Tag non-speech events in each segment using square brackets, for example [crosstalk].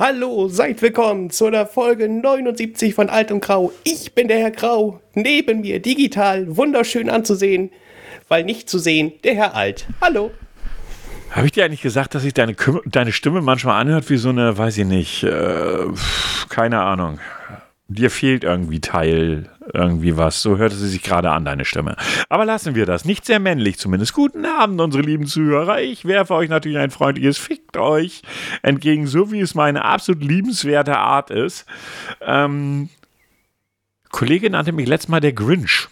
Hallo, seid willkommen zu der Folge 79 von Alt und Grau. Ich bin der Herr Grau. Neben mir digital, wunderschön anzusehen, weil nicht zu sehen, der Herr Alt. Hallo. Habe ich dir eigentlich gesagt, dass sich deine, deine Stimme manchmal anhört wie so eine, weiß ich nicht, äh, keine Ahnung. Dir fehlt irgendwie Teil, irgendwie was. So hörte sie sich gerade an, deine Stimme. Aber lassen wir das. Nicht sehr männlich zumindest. Guten Abend, unsere lieben Zuhörer. Ich werfe euch natürlich ein freundliches Fickt euch entgegen, so wie es meine absolut liebenswerte Art ist. Ähm, Kollege nannte mich letztes Mal der Grinch.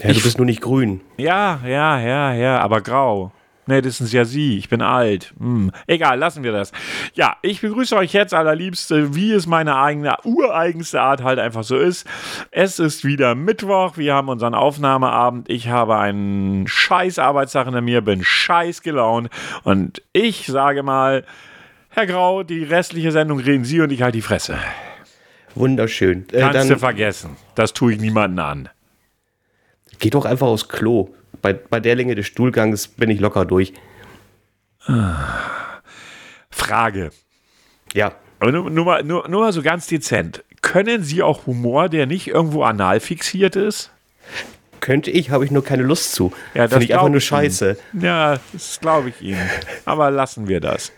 Ja, du bist nur nicht grün. Ja, ja, ja, ja, aber grau. Nee, das ist ja Sie. Ich bin alt. Hm. Egal, lassen wir das. Ja, ich begrüße euch jetzt allerliebste, wie es meine eigene, ureigenste Art halt einfach so ist. Es ist wieder Mittwoch. Wir haben unseren Aufnahmeabend. Ich habe einen scheiß Arbeitstag hinter mir, bin scheiß gelaunt. Und ich sage mal, Herr Grau, die restliche Sendung reden Sie und ich halt die Fresse. Wunderschön. Äh, Kannst du vergessen. Das tue ich niemanden an. Geh doch einfach aufs Klo bei, bei der Länge des Stuhlgangs bin ich locker durch. Frage. Ja. Aber nur, nur, mal, nur, nur mal so ganz dezent. Können Sie auch Humor, der nicht irgendwo anal fixiert ist? Könnte ich, habe ich nur keine Lust zu. Ja, das Finde ich einfach nur scheiße. Ihnen. Ja, das glaube ich Ihnen. Aber lassen wir das.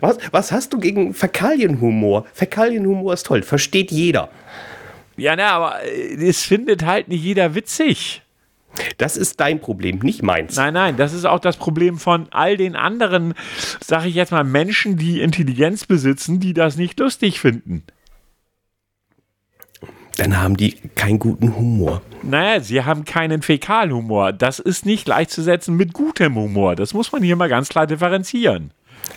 Was, was hast du gegen Fäkalienhumor? Fäkalienhumor ist toll, versteht jeder. Ja, na, aber äh, es findet halt nicht jeder witzig. Das ist dein Problem, nicht meins. Nein, nein, das ist auch das Problem von all den anderen, sage ich jetzt mal, Menschen, die Intelligenz besitzen, die das nicht lustig finden. Dann haben die keinen guten Humor. Naja, sie haben keinen Fäkalhumor. Das ist nicht gleichzusetzen mit gutem Humor. Das muss man hier mal ganz klar differenzieren.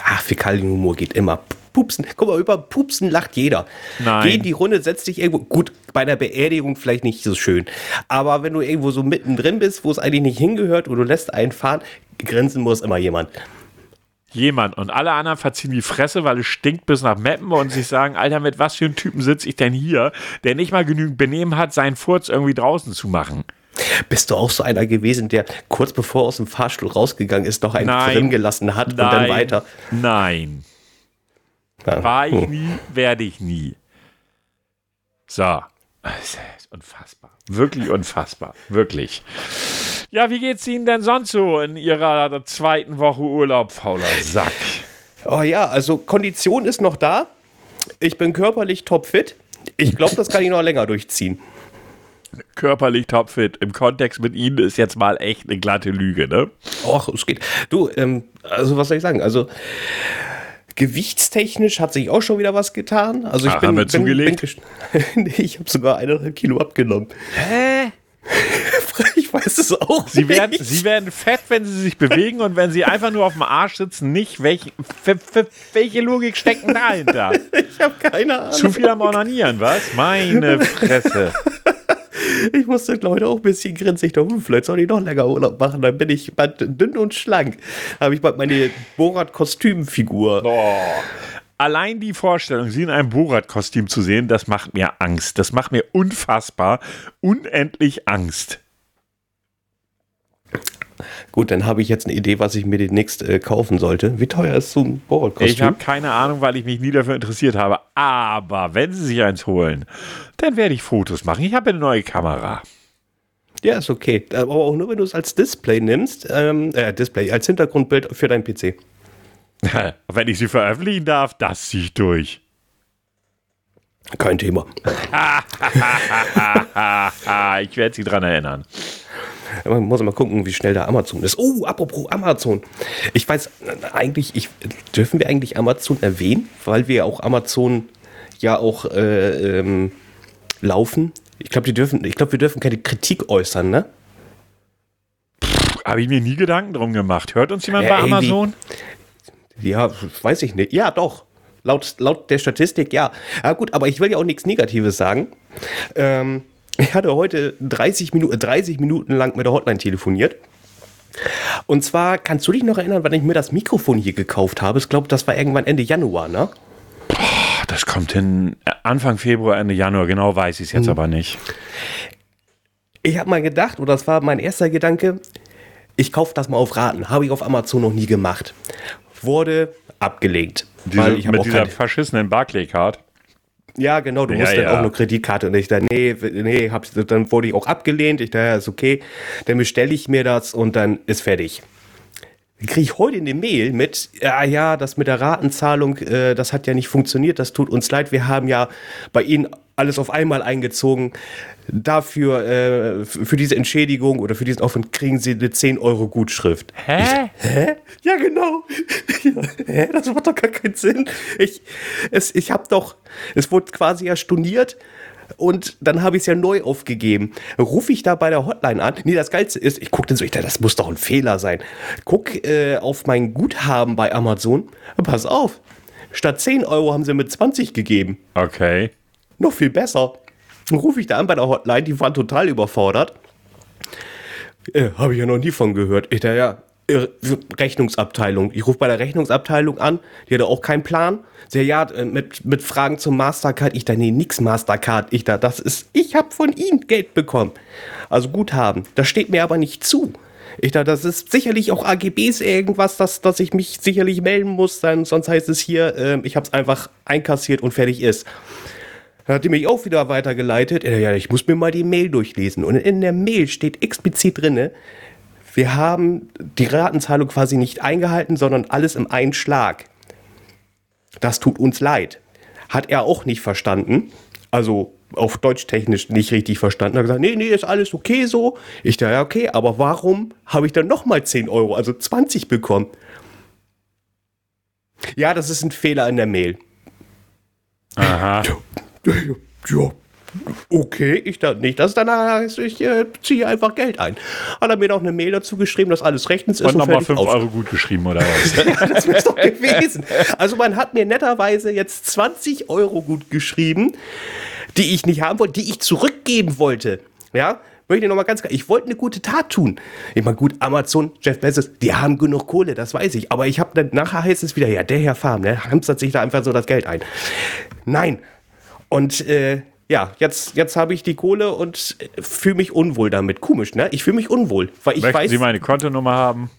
Ach, Fäkalienhumor geht immer. Pupsen. Guck mal, über Pupsen lacht jeder. Nein. Geh in die Runde, setz dich irgendwo. Gut, bei der Beerdigung vielleicht nicht so schön. Aber wenn du irgendwo so mittendrin bist, wo es eigentlich nicht hingehört und du lässt einen fahren, grinsen muss immer jemand. Jemand. Und alle anderen verziehen die Fresse, weil es stinkt bis nach Meppen und sich sagen, Alter, mit was für einem Typen sitze ich denn hier, der nicht mal genügend Benehmen hat, seinen Furz irgendwie draußen zu machen. Bist du auch so einer gewesen, der kurz bevor er aus dem Fahrstuhl rausgegangen ist, noch einen Nein. drin gelassen hat Nein. und dann weiter? Nein. War ich Hm. nie, werde ich nie. So. Es ist unfassbar. Wirklich unfassbar. Wirklich. Ja, wie geht's Ihnen denn sonst so in Ihrer zweiten Woche Urlaub, fauler Sack? Oh ja, also Kondition ist noch da. Ich bin körperlich topfit. Ich glaube, das kann ich noch länger durchziehen. Körperlich topfit. Im Kontext mit Ihnen ist jetzt mal echt eine glatte Lüge, ne? Och, es geht. Du, ähm, also was soll ich sagen? Also gewichtstechnisch hat sich auch schon wieder was getan. Also ich Ah, bin, haben wir bin, zugelegt? bin [laughs] nee, ich habe sogar eineinhalb Kilo abgenommen. Hä? Ich weiß es auch. Sie werden, nicht. Sie werden fett, wenn Sie sich bewegen und wenn Sie einfach nur auf dem Arsch sitzen, nicht. Welch, welche Logik steckt denn dahinter? [laughs] ich habe keine Ahnung. Zu viel am Onanieren, was? Meine Fresse. [laughs] Ich musste Leute auch ein bisschen dachte, hm, vielleicht soll ich noch länger Urlaub machen. Dann bin ich bald dünn und schlank. Habe ich bald meine Borat-Kostümfigur. Oh. Allein die Vorstellung, sie in einem Borat-Kostüm zu sehen, das macht mir Angst. Das macht mir unfassbar, unendlich Angst. Gut, dann habe ich jetzt eine Idee, was ich mir demnächst äh, kaufen sollte. Wie teuer ist so ein Borat-Kostüm? Ich habe keine Ahnung, weil ich mich nie dafür interessiert habe. Aber wenn sie sich eins holen, dann werde ich Fotos machen. Ich habe eine neue Kamera. Ja, ist okay. Aber auch nur, wenn du es als Display nimmst. Ähm, äh, Display, als Hintergrundbild für deinen PC. [laughs] wenn ich sie veröffentlichen darf, das ziehe ich durch. Kein Thema. [laughs] ich werde sie dran erinnern. Man muss mal gucken, wie schnell der Amazon ist. Oh, apropos Amazon. Ich weiß eigentlich, ich, dürfen wir eigentlich Amazon erwähnen? Weil wir auch Amazon ja auch äh, ähm, laufen. Ich glaube, die dürfen, ich glaube, wir dürfen keine Kritik äußern, ne? Habe ich mir nie Gedanken drum gemacht. Hört uns jemand Ja, bei irgendwie- Amazon? Ja, weiß ich nicht. Ja, doch. Laut, laut der Statistik, ja. Ja, gut, aber ich will ja auch nichts Negatives sagen. Ähm, ich hatte heute 30 Minuten, 30 Minuten lang mit der Hotline telefoniert. Und zwar, kannst du dich noch erinnern, wann ich mir das Mikrofon hier gekauft habe? Ich glaube, das war irgendwann Ende Januar, ne? Das kommt hin äh, Anfang Februar, Ende Januar. Genau weiß ich es jetzt aber nicht. Ich habe mal gedacht, oder das war mein erster Gedanke, ich kaufe das mal auf Raten. Habe ich auf Amazon noch nie gemacht. Wurde abgelegt. Diese, mit dieser verschissenen Barclaycard. Ja, genau, du Ja, musst dann ja. auch eine Kreditkarte. Und ich da, nee, nee, hab's, dann wurde ich auch abgelehnt. Ich dachte, ja, ist okay, dann bestelle ich mir das und dann ist fertig. Kriege ich heute eine Mail mit, ja, ja, das mit der Ratenzahlung, äh, das hat ja nicht funktioniert, das tut uns leid, wir haben ja bei Ihnen alles auf einmal eingezogen. Dafür, äh, für diese Entschädigung oder für diesen Aufwand kriegen Sie eine 10 Euro Gutschrift. Hä? Hä? Ja, genau. [laughs] Hä? Das macht doch gar keinen Sinn. Ich, es, ich habe doch, es wurde quasi ja storniert und dann habe ich es ja neu aufgegeben. Rufe ich da bei der Hotline an. Nee, das Geilste ist, ich gucke dann so, ich dachte, das muss doch ein Fehler sein. Guck äh, auf mein Guthaben bei Amazon. Pass auf. Statt 10 Euro haben sie mit 20 gegeben. Okay. Noch viel besser. Dann rufe ich da an bei der Hotline, die waren total überfordert. Äh, Habe ich ja noch nie von gehört. Ich dachte, ja, Rechnungsabteilung. Ich rufe bei der Rechnungsabteilung an, die hatte auch keinen Plan. Sie, ja, äh, mit, mit Fragen zum Mastercard. Ich da, nee, nix Mastercard. Ich da, das ist, ich habe von Ihnen Geld bekommen. Also Guthaben. Das steht mir aber nicht zu. Ich dachte, das ist sicherlich auch AGBs irgendwas, dass, dass ich mich sicherlich melden muss. Dann, sonst heißt es hier, äh, ich habe es einfach einkassiert und fertig ist. Dann hat die mich auch wieder weitergeleitet. Äh, Ja, ich muss mir mal die Mail durchlesen. Und in der Mail steht explizit drinne, wir haben die Ratenzahlung quasi nicht eingehalten, sondern alles im einen Schlag. Das tut uns leid. Hat er auch nicht verstanden. Also auf Deutsch technisch nicht richtig verstanden. Er hat gesagt, nee, nee, ist alles okay so. Ich dachte, ja, okay, aber warum habe ich dann nochmal 10 Euro, also 20 bekommen? Ja, das ist ein Fehler in der Mail. Aha. Ja, ja, okay, ich dachte nicht, dass danach heißt, ich äh, ziehe einfach Geld ein. Hat er mir noch eine Mail dazu geschrieben, dass alles rechtens ist Und nochmal fertig 5 aus. Euro gut geschrieben oder was? Ja, [laughs] das wäre doch gewesen. Also man hat mir netterweise jetzt 20 Euro gut geschrieben, die ich nicht haben wollte, die ich zurückgeben wollte. Ja, möchte ich noch mal ganz klar, ich wollte eine gute Tat tun. Ich meine, gut, Amazon, Jeff Bezos, die haben genug Kohle, das weiß ich. Aber ich habe dann, nachher heißt es wieder, ja, der Herr Farm, der hamstert sich da einfach so das Geld ein. Nein. Und äh, ja, jetzt, jetzt habe ich die Kohle und fühle mich unwohl damit. Komisch, ne? Ich fühle mich unwohl, weil ich Möchten weiß, Sie meine Kontonummer haben?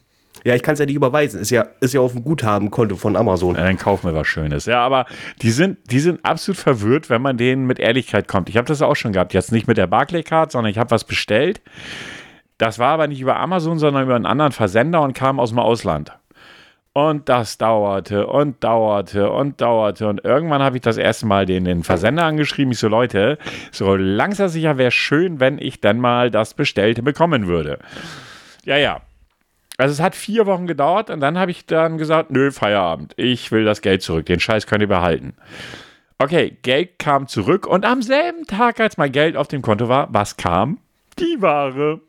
ja, ich kann es ja nicht überweisen. Ist ja, ist ja auf dem Guthabenkonto von Amazon. Ja, dann kauf mir was Schönes. Ja, aber die sind, die sind absolut verwirrt, wenn man denen mit Ehrlichkeit kommt. Ich habe das auch schon gehabt. Jetzt nicht mit der Barclaycard, sondern ich habe was bestellt. Das war aber nicht über Amazon, sondern über einen anderen Versender und kam aus dem Ausland. Und das dauerte und dauerte und dauerte. Und irgendwann habe ich das erste Mal den, den Versender angeschrieben. Ich so, Leute, so langsam sicher wäre schön, wenn ich dann mal das Bestellte bekommen würde. Ja, ja. Also es hat vier Wochen gedauert und dann habe ich dann gesagt, nö, Feierabend. Ich will das Geld zurück. Den Scheiß könnt ihr behalten. Okay, Geld kam zurück und am selben Tag, als mein Geld auf dem Konto war, was kam? Die Ware.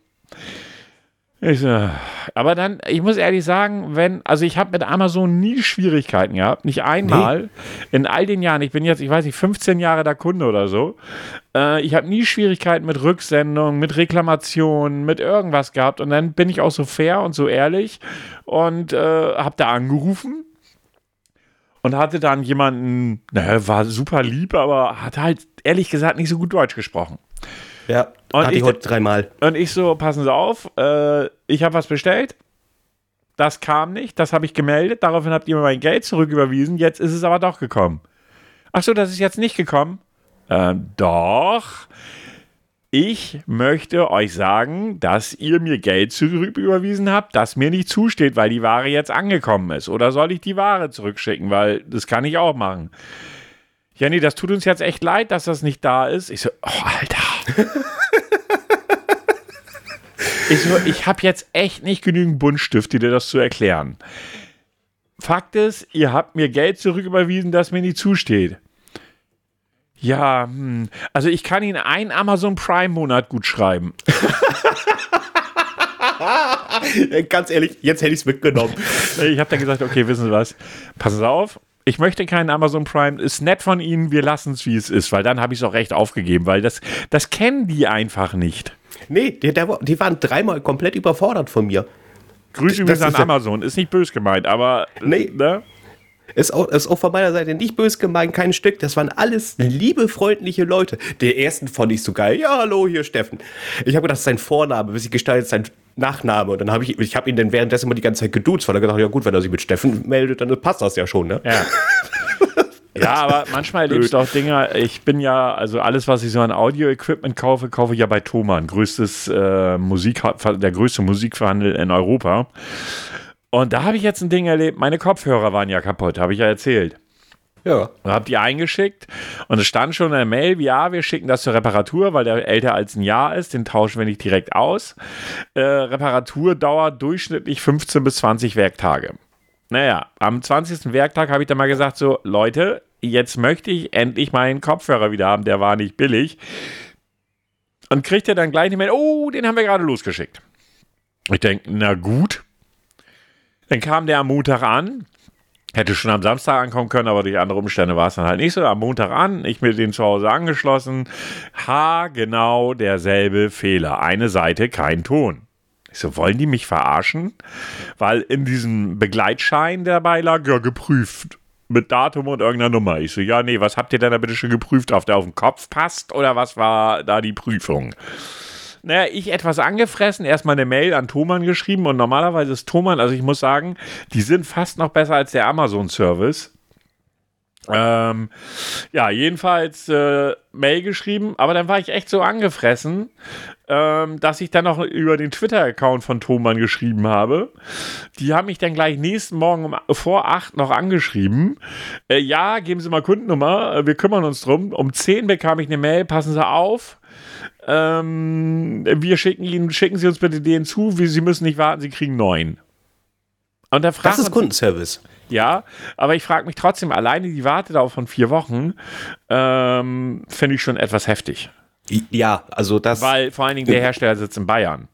Ich so, aber dann, ich muss ehrlich sagen, wenn, also ich habe mit Amazon nie Schwierigkeiten gehabt, nicht einmal in all den Jahren, ich bin jetzt, ich weiß nicht, 15 Jahre der Kunde oder so, äh, ich habe nie Schwierigkeiten mit Rücksendung, mit Reklamationen, mit irgendwas gehabt und dann bin ich auch so fair und so ehrlich und äh, habe da angerufen und hatte dann jemanden, naja, war super lieb, aber hat halt ehrlich gesagt nicht so gut Deutsch gesprochen. Ja, Und hatte ich ich- heute dreimal. Und ich so, passen Sie auf, äh, ich habe was bestellt. Das kam nicht, das habe ich gemeldet. Daraufhin habt ihr mir mein Geld zurücküberwiesen. Jetzt ist es aber doch gekommen. Ach so, das ist jetzt nicht gekommen. Ähm, doch. Ich möchte euch sagen, dass ihr mir Geld zurücküberwiesen habt, das mir nicht zusteht, weil die Ware jetzt angekommen ist. Oder soll ich die Ware zurückschicken? Weil das kann ich auch machen. Nee, das tut uns jetzt echt leid, dass das nicht da ist. Ich so, oh, Alter. [laughs] Ich, so, ich habe jetzt echt nicht genügend Buntstifte, dir das zu erklären. Fakt ist, ihr habt mir Geld zurücküberwiesen, das mir nicht zusteht. Ja, hm. also ich kann Ihnen einen Amazon Prime-Monat gut schreiben. Äh, Ganz ehrlich, jetzt hätte ich es mitgenommen. Ich habe dann gesagt, okay, wissen Sie was, passen Sie auf, ich möchte keinen Amazon Prime, ist nett von Ihnen, wir lassen es, wie es ist, weil dann habe ich es auch recht aufgegeben, weil das, das kennen die einfach nicht. Nee, die, die waren dreimal komplett überfordert von mir. Grüße übrigens an Amazon, ist nicht bös gemeint, aber Nee. ne? Ist auch, ist auch von meiner Seite nicht böse gemeint, kein Stück. Das waren alles liebe, freundliche Leute. Der ersten fand ich so geil. Ja, hallo, hier Steffen. Ich habe gedacht, das ist sein Vorname, bis ich gestaltet sein Nachname. Und dann habe ich, ich habe ihn dann währenddessen mal die ganze Zeit geduzt, weil er gesagt hat, ja gut, wenn er sich mit Steffen meldet, dann passt das ja schon, ne? Ja. [laughs] Ja, aber manchmal erlebst du auch Dinge. Ich bin ja, also alles, was ich so an Audio-Equipment kaufe, kaufe ich ja bei Thomann. Größtes äh, Musik, der größte Musikverhandel in Europa. Und da habe ich jetzt ein Ding erlebt. Meine Kopfhörer waren ja kaputt, habe ich ja erzählt. Ja. Und hab die eingeschickt und es stand schon in der Mail, ja, wir schicken das zur Reparatur, weil der älter als ein Jahr ist, den tauschen wir nicht direkt aus. Äh, Reparatur dauert durchschnittlich 15 bis 20 Werktage. Naja, am 20. Werktag habe ich dann mal gesagt, so, Leute, jetzt möchte ich endlich meinen Kopfhörer wieder haben, der war nicht billig. Und kriegt er dann gleich nicht mehr, oh, den haben wir gerade losgeschickt. Ich denke, na gut. Dann kam der am Montag an, Hätte schon am Samstag ankommen können, aber durch andere Umstände war es dann halt nicht so. Am Montag an, ich mir den zu Hause angeschlossen. Ha, genau derselbe Fehler. Eine Seite, kein Ton. Ich so, wollen die mich verarschen? Weil in diesem Begleitschein der dabei lag, ja, geprüft. Mit Datum und irgendeiner Nummer. Ich so, ja, nee, was habt ihr denn da bitte schon geprüft? Ob der auf den Kopf passt oder was war da die Prüfung? Naja, ich etwas angefressen, erstmal eine Mail an Thomann geschrieben und normalerweise ist Thomann, also ich muss sagen, die sind fast noch besser als der Amazon-Service. Ähm, ja, jedenfalls äh, Mail geschrieben, aber dann war ich echt so angefressen, ähm, dass ich dann noch über den Twitter-Account von Thomann geschrieben habe. Die haben mich dann gleich nächsten Morgen um, vor acht noch angeschrieben. Äh, ja, geben Sie mal Kundennummer, äh, wir kümmern uns drum. Um zehn bekam ich eine Mail, passen Sie auf. Ähm, wir schicken Ihnen, schicken Sie uns bitte den zu, Sie müssen nicht warten, Sie kriegen neun. Und da das ist Kundenservice. Ja, aber ich frage mich trotzdem, alleine die Wartedauer von vier Wochen ähm, finde ich schon etwas heftig. Ja, also das. Weil vor allen Dingen der Hersteller sitzt in Bayern.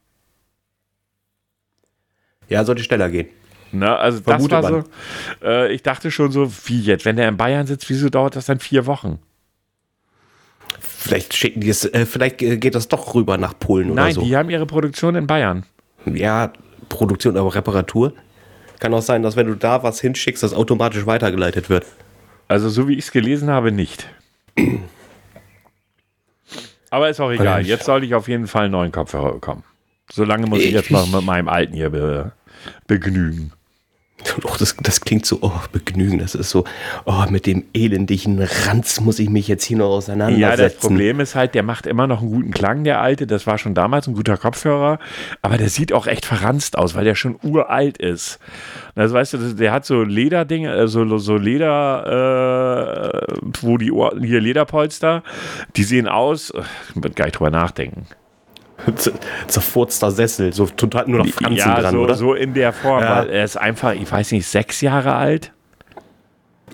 Ja, sollte schneller gehen. Ne, also Vermute das war so, äh, ich dachte schon so, wie jetzt, wenn der in Bayern sitzt, wieso dauert das dann vier Wochen? Vielleicht schicken die es, äh, vielleicht geht das doch rüber nach Polen Nein, oder so. Nein, die haben ihre Produktion in Bayern. Ja, Produktion, aber Reparatur. Kann auch sein, dass wenn du da was hinschickst, das automatisch weitergeleitet wird. Also so wie ich es gelesen habe, nicht. aber ist auch egal. Jetzt soll ich auf jeden Fall einen neuen Kopfhörer bekommen. Solange muss ich, ich jetzt noch mit meinem alten hier be begnügen. Oh, das, das klingt so, oh, Begnügen, das ist so, oh, mit dem elendigen Ranz muss ich mich jetzt hier noch auseinandersetzen. Ja, das Problem ist halt, der macht immer noch einen guten Klang, der alte, das war schon damals ein guter Kopfhörer, aber der sieht auch echt verranzt aus, weil der schon uralt ist. Also weißt du, der hat so Lederdinge, äh, so, so Leder, äh, wo die Ohren, hier Lederpolster, die sehen aus, ich würde gar nicht drüber nachdenken [laughs] zerfurzter Sessel, so total nur noch Franzen ja, dran, so, oder? so in der Form, ja. weil er ist einfach, ich weiß nicht, sechs Jahre alt.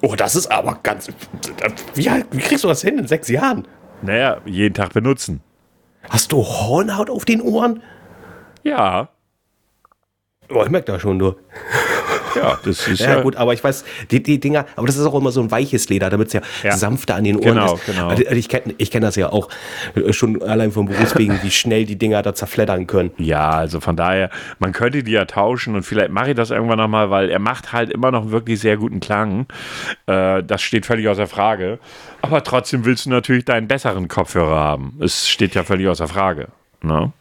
Oh, das ist aber ganz. Wie, wie kriegst du das hin in sechs Jahren? Naja, jeden Tag benutzen. Hast du Hornhaut auf den Ohren? Ja. Oh, ich merke da schon nur. Ja, das ist ja, ja, gut, aber ich weiß, die, die Dinger, aber das ist auch immer so ein weiches Leder, damit es ja, ja, sanfter an den Ohren genau, ist. Genau, genau. Ich kenne ich kenn das ja auch äh, schon allein vom Berufswegen, wie schnell die Dinger da zerfleddern können. Ja, also von daher, man könnte die ja tauschen und vielleicht mache ich das irgendwann nochmal, weil er macht halt immer noch wirklich sehr guten Klang. Äh, das steht völlig außer Frage. Aber trotzdem willst du natürlich deinen besseren Kopfhörer haben. Es steht ja völlig außer Frage. Ne?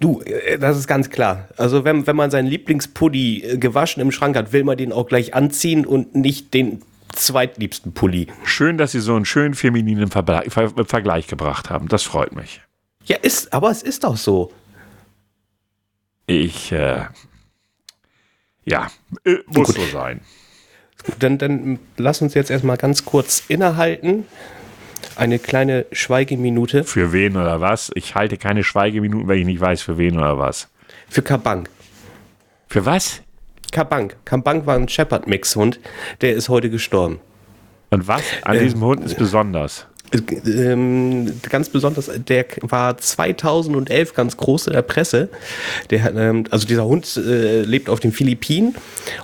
Du, äh, das ist ganz klar. Also wenn, wenn man seinen Lieblingspulli äh, gewaschen im Schrank hat, will man den auch gleich anziehen und nicht den zweitliebsten Pulli. Schön, dass Sie so einen schönen femininen Ver Ver Vergleich gebracht haben. Das freut mich. Ja, ist, aber es ist doch so. Ich, äh, ja, äh, muss Gut. so sein. Dann, dann lass uns jetzt erstmal ganz kurz innehalten eine kleine Schweigeminute. Für wen oder was? Ich halte keine Schweigeminuten, weil ich nicht weiß, für wen oder was. Für Kabank. Für was? Kabank. Kabank war ein Shepherd-Mix-Hund, der ist heute gestorben. Und was an äh, diesem Hund ist besonders? Ähm, ganz besonders, der war 2011 ganz groß in der Presse. Der, ähm, also dieser Hund äh, lebt auf den Philippinen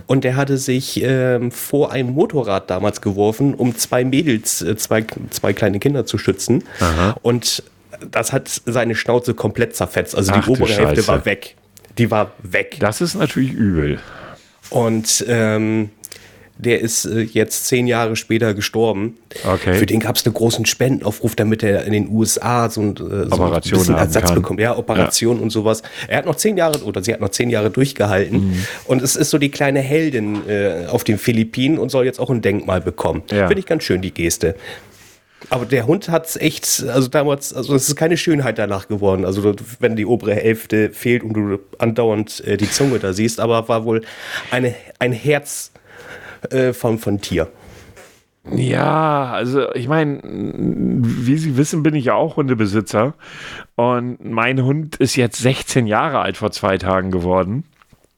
und der hatte sich ähm, vor ein Motorrad damals geworfen, um zwei Mädels, äh, zwei, zwei kleine Kinder zu schützen. Aha. Und das hat seine Schnauze komplett zerfetzt. Also Ach, die obere Hälfte war weg. Die war weg. Das ist natürlich übel. Und ähm, der ist äh, jetzt zehn Jahre später gestorben. Okay. Für den gab es einen großen Spendenaufruf, damit er in den USA so ein, äh, so Operation ein bisschen Ersatz kann. bekommt. Ja, Operation und sowas. Er hat noch zehn Jahre oder sie hat noch zehn Jahre durchgehalten. Mhm. Und es ist so die kleine Heldin äh, auf den Philippinen und soll jetzt auch ein Denkmal bekommen. Ja. Finde ich ganz schön, die Geste. Aber der Hund hat echt, also damals, also es ist keine Schönheit danach geworden. Also wenn die obere Hälfte fehlt und du andauernd äh, die Zunge da siehst, aber war wohl eine, ein Herz äh, von, von Tier. Ja, also ich meine, wie Sie wissen, bin ich ja auch Hundebesitzer. Und mein Hund ist jetzt 16 Jahre alt vor zwei Tagen geworden.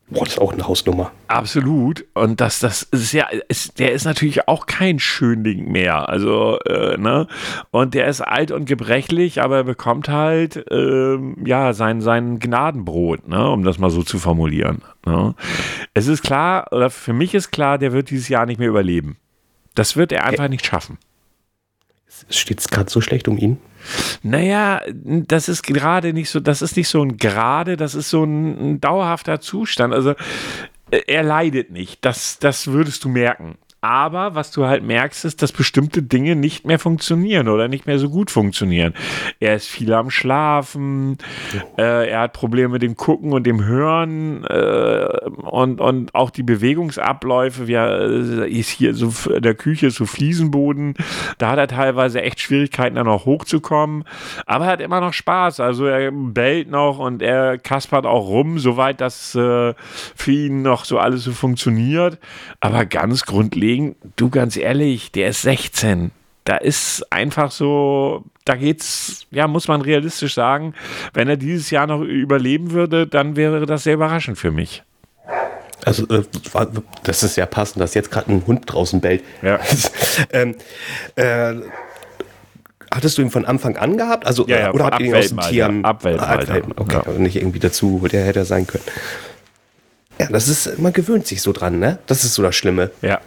Boah, das ist auch eine Hausnummer. Absolut. Und das, das ist ja, ist, der ist natürlich auch kein Schönling mehr. Also, äh, ne? Und der ist alt und gebrechlich, aber er bekommt halt, ähm, ja, sein, sein Gnadenbrot, ne? Um das mal so zu formulieren. Ne? Es ist klar, oder für mich ist klar, der wird dieses Jahr nicht mehr überleben. Das wird er einfach nicht schaffen. Steht es gerade so schlecht um ihn? Naja, das ist gerade nicht so, das ist nicht so ein gerade, das ist so ein, ein dauerhafter Zustand. Also äh, er leidet nicht, das, das würdest du merken. Aber was du halt merkst, ist, dass bestimmte Dinge nicht mehr funktionieren oder nicht mehr so gut funktionieren. Er ist viel am Schlafen, äh, er hat Probleme mit dem Gucken und dem Hören äh, und, und auch die Bewegungsabläufe. Wir äh, ist hier so in der Küche so Fliesenboden. Da hat er teilweise echt Schwierigkeiten, dann auch hochzukommen. Aber er hat immer noch Spaß. Also er bellt noch und er kaspert auch rum, soweit das äh, für ihn noch so alles so funktioniert. Aber ganz grundlegend, du ganz ehrlich, der ist 16. Da ist einfach so, da geht's, ja, muss man realistisch sagen, wenn er dieses Jahr noch überleben würde, dann wäre das sehr überraschend für mich. Also, äh, das ist ja passend, dass jetzt gerade ein Hund draußen bellt. Ja. [laughs] ähm, äh, hattest du ihn von Anfang an gehabt? Also, Ja, ja, oder ab habt ihr ihn aus dem. Tier? Welpen, Okay, Ja. nicht irgendwie dazu, der hätte er sein können. Ja, das ist, man gewöhnt sich so dran, ne? Das ist so das Schlimme. Ja.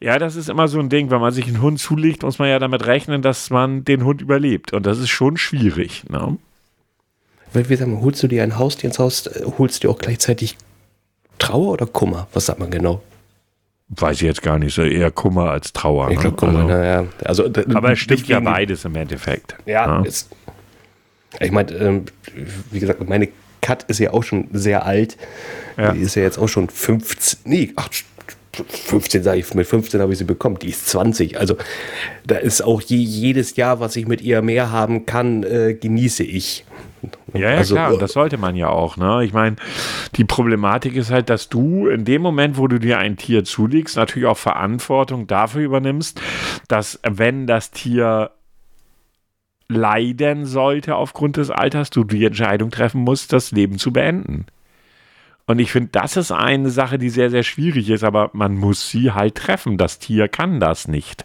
Ja, das ist immer so ein Ding, wenn man sich einen Hund zulegt, muss man ja damit rechnen, dass man den Hund überlebt. Und das ist schon schwierig. Ne? Weil wir sagen, holst du dir ein Haustier ins Haus, äh, holst du dir auch gleichzeitig Trauer oder Kummer? Was sagt man genau? Weiß ich jetzt gar nicht, so eher Kummer als Trauer. Ich ne? glaube, Kummer, also, naja. Also, d- aber es stimmt ja beides im Endeffekt. Ja, Ja. Ist, ich meine, ähm, wie gesagt, meine Kat ist ja auch schon sehr alt. Ja. Die ist ja jetzt auch schon 15, nee, ach, 15 sage ich, mit 15 habe ich sie bekommen, die ist 20. Also da ist auch je, jedes Jahr, was ich mit ihr mehr haben kann, äh, genieße ich. Ja, ja, Also, klar, und das sollte man ja auch. Ne? Ich meine, die Problematik ist halt, dass du in dem Moment, wo du dir ein Tier zulegst, natürlich auch Verantwortung dafür übernimmst, dass wenn das Tier leiden sollte aufgrund des Alters, du die Entscheidung treffen musst, das Leben zu beenden. Und ich finde, das ist eine Sache, die sehr, sehr schwierig ist, aber man muss sie halt treffen. Das Tier kann das nicht.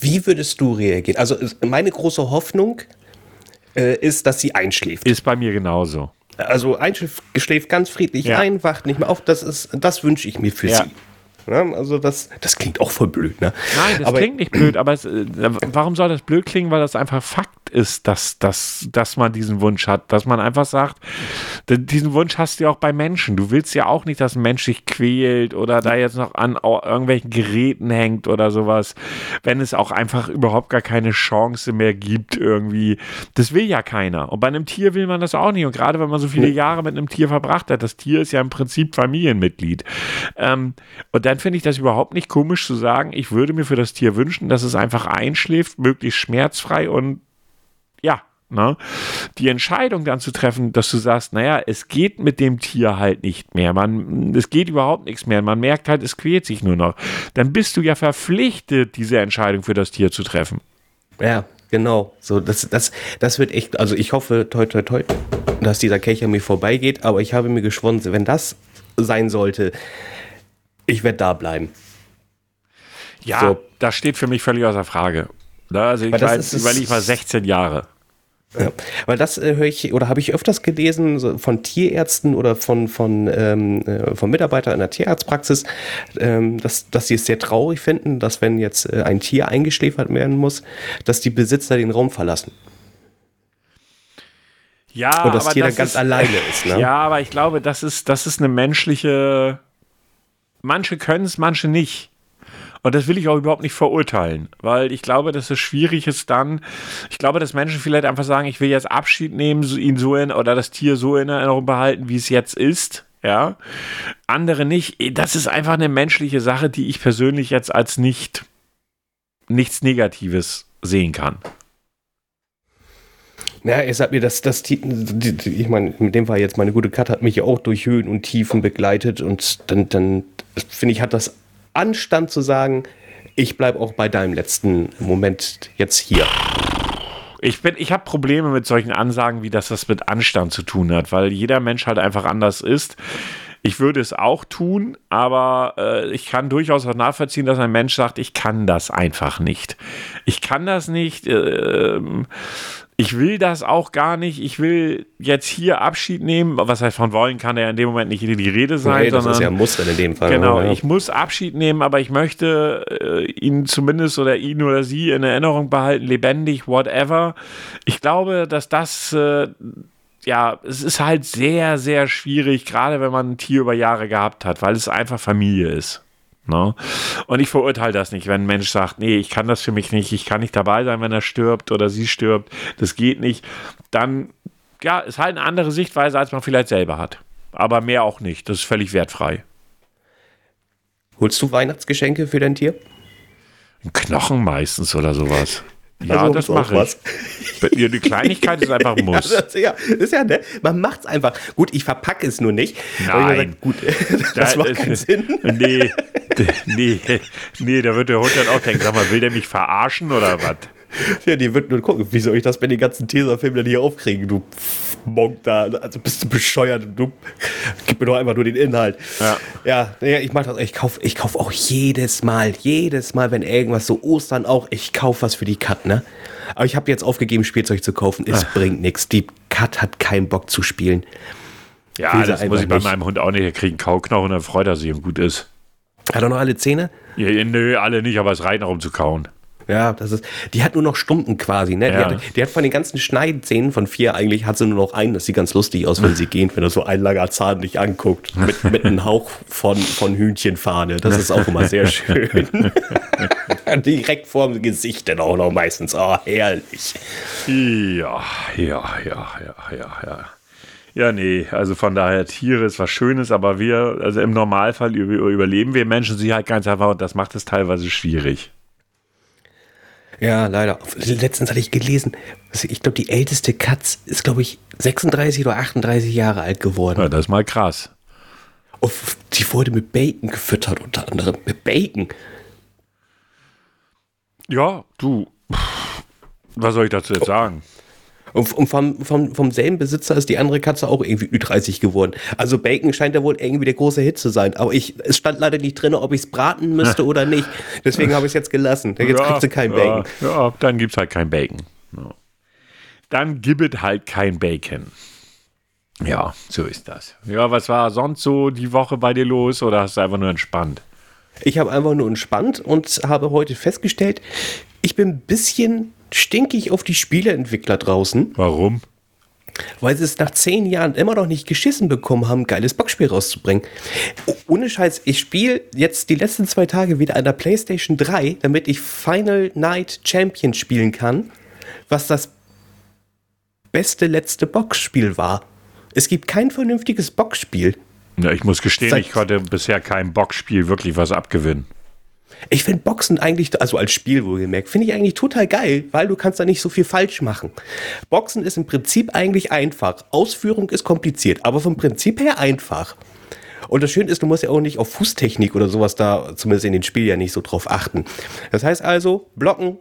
Wie würdest du reagieren? Also meine große Hoffnung äh, ist, dass sie einschläft. Ist bei mir genauso. Also einschläft schläft ganz friedlich Ja. ein, wacht nicht mehr auf. Das ist, das wünsche ich mir für Ja. sie. Ja, also das, das klingt auch voll blöd, ne? Nein, das Aber- klingt nicht blöd, aber es, äh, warum soll das blöd klingen? Weil das einfach Fakt ist, dass, dass, dass man diesen Wunsch hat. Dass man einfach sagt, diesen Wunsch hast du ja auch bei Menschen. Du willst ja auch nicht, dass ein Mensch sich quält oder da jetzt noch an irgendwelchen Geräten hängt oder sowas, wenn es auch einfach überhaupt gar keine Chance mehr gibt irgendwie. Das will ja keiner. Und bei einem Tier will man das auch nicht. Und gerade wenn man so viele Jahre mit einem Tier verbracht hat, das Tier ist ja im Prinzip Familienmitglied. Ähm, und dann finde ich das überhaupt nicht komisch zu sagen, ich würde mir für das Tier wünschen, dass es einfach einschläft, möglichst schmerzfrei und ja, ne? Die Entscheidung dann zu treffen, dass du sagst, naja, es geht mit dem Tier halt nicht mehr. Man, es geht überhaupt nichts mehr. Man merkt halt, es quält sich nur noch. Dann bist du ja verpflichtet, diese Entscheidung für das Tier zu treffen. Ja, genau. So, das, das, das wird echt, also ich hoffe, toi, toi, toi, dass dieser Kelch an mir vorbeigeht, aber ich habe mir geschworen, wenn das sein sollte, ich werde da bleiben. Ja, So. das steht für mich völlig außer Frage. Na, Also ich, war, ist- überleg mal 16 Jahre. Ja, weil das äh, höre ich oder habe ich öfters gelesen so von Tierärzten oder von, von, ähm, äh, von Mitarbeitern in der Tierarztpraxis, ähm, dass, dass sie es sehr traurig finden, dass wenn jetzt äh, ein Tier eingeschläfert werden muss, dass die Besitzer den Raum verlassen. Ja, Und das aber Tier dann das ganz ist, alleine ist. Ne? [laughs] Ja, aber ich glaube, das ist, das ist eine menschliche manche können es, manche nicht. Und das will ich auch überhaupt nicht verurteilen, weil ich glaube, dass es schwierig ist dann, ich glaube, dass Menschen vielleicht einfach sagen, ich will jetzt Abschied nehmen, ihn so in, oder das Tier so in Erinnerung behalten, wie es jetzt ist. Ja, andere nicht. Das ist einfach eine menschliche Sache, die ich persönlich jetzt als nicht nichts Negatives sehen kann. Ja, ich sag mir, dass das, ich meine, mit dem war jetzt meine gute Kat hat mich ja auch durch Höhen und Tiefen begleitet und dann, dann finde ich, hat das Anstand zu sagen, ich bleibe auch bei deinem letzten Moment jetzt hier. Ich, ich habe Probleme mit solchen Ansagen, wie das das mit Anstand zu tun hat, weil jeder Mensch halt einfach anders ist. Ich würde es auch tun, aber äh, ich kann durchaus auch nachvollziehen, dass ein Mensch sagt, ich kann das einfach nicht. Ich kann das nicht. Äh, ich will das auch gar nicht. Ich will jetzt hier Abschied nehmen. Was heißt von wollen, kann ja in dem Moment nicht die Rede sein. Nee, das sondern, ist ja ein Muster in dem Fall. Genau, ja. ich muss Abschied nehmen, aber ich möchte äh, ihn zumindest oder ihn oder sie in Erinnerung behalten, lebendig, whatever. Ich glaube, dass das, äh, ja, es ist halt sehr, sehr schwierig, gerade wenn man ein Tier über Jahre gehabt hat, weil es einfach Familie ist. Ne? Und ich verurteile das nicht, wenn ein Mensch sagt, nee, ich kann das für mich nicht, ich kann nicht dabei sein, wenn er stirbt oder sie stirbt, das geht nicht. Dann, ja, ist halt eine andere Sichtweise, als man vielleicht selber hat. Aber mehr auch nicht. Das ist völlig wertfrei. Holst du Weihnachtsgeschenke für dein Tier? Ein Knochen meistens oder sowas. Ja, also, das mache ich. Ja, die Kleinigkeit ist einfach ein [laughs] Muss. Ja, das, ja, ist ja, ne? Man macht es einfach. Gut, ich verpacke es nur nicht. Nein. Gesagt, gut, [laughs] das da macht keinen Sinn. Nee, [laughs] nee, nee, da wird der Hund dann auch denken, sag mal, will der mich verarschen oder was? [laughs] Ja, die wird nur gucken, wie soll ich das mit den ganzen Tesafilmen denn hier aufkriegen, du Monk da, also bist du bescheuert, du gib mir doch einfach nur den Inhalt. Ja, ja, ja ich mach das, ich kaufe ich kauf auch jedes Mal, jedes Mal, wenn irgendwas so Ostern auch, ich kaufe was für die Kat, ne? Aber ich habe jetzt aufgegeben, Spielzeug zu kaufen, es Ach. bringt nichts. Die Kat hat keinen Bock zu spielen. Ja, das muss ich bei nicht. meinem Hund auch nicht. Er kriegt einen Kauknochen und dann freut er sich und gut ist. Hat er noch alle Zähne? Ja, nö, alle nicht, aber es reicht noch um zu kauen. Ja, das ist, die hat nur noch Stumpen quasi, ne? Die, ja. hat, die hat von den ganzen Schneidezähnen von vier eigentlich hat sie nur noch einen. Das sieht ganz lustig aus, wenn sie [laughs] gehen, wenn er so ein langer Zahn dich anguckt. Mit, mit einem Hauch von, von Hühnchenfahne. Das ist auch immer sehr schön. [laughs] Direkt vorm Gesicht dann auch noch meistens. Oh, herrlich. Ja, ja, ja, ja, ja, ja. Ja, nee, also von daher, Tiere ist was Schönes, aber wir, also im Normalfall überleben wir Menschen sie halt ganz einfach und das macht es teilweise schwierig. Ja, leider. Letztens hatte ich gelesen, ich glaube, die älteste Katz ist, glaube ich, 36 oder 38 Jahre alt geworden. Ja, das ist mal krass. Und die wurde mit Bacon gefüttert, unter anderem. Mit Bacon. Ja, du. Was soll ich dazu jetzt sagen? Und, und vom, vom, vom selben Besitzer ist die andere Katze auch irgendwie Ü30 geworden. Also Bacon scheint ja wohl irgendwie der große Hit zu sein. Aber ich, es stand leider nicht drin, ob ich es braten müsste oder nicht. Deswegen habe ich es jetzt gelassen. Jetzt ja, kriegst du kein Bacon. Ja, ja dann gibt es halt kein Bacon. Ja. Dann gibt es halt kein Bacon. Ja, so ist das. Ja, was war sonst so die Woche bei dir los oder hast du einfach nur entspannt? Ich habe einfach nur entspannt und habe heute festgestellt, ich bin ein bisschen stinkig auf die Spieleentwickler draußen. Warum? Weil sie es nach zehn Jahren immer noch nicht geschissen bekommen haben, ein geiles Boxspiel rauszubringen. Ohne Scheiß, ich spiele jetzt die letzten zwei Tage wieder an der PlayStation 3, damit ich Final Night Champion spielen kann, was das beste letzte Boxspiel war. Es gibt kein vernünftiges Boxspiel. Ja, ich muss gestehen, Seit ich konnte bisher kein Boxspiel wirklich was abgewinnen. Ich finde Boxen eigentlich, also als Spiel wohlgemerkt, finde ich eigentlich total geil, weil du kannst da nicht so viel falsch machen. Boxen ist im Prinzip eigentlich einfach. Ausführung ist kompliziert, aber vom Prinzip her einfach. Und das Schöne ist, du musst ja auch nicht auf Fußtechnik oder sowas da, zumindest in den Spielen ja nicht so drauf achten. Das heißt also, blocken,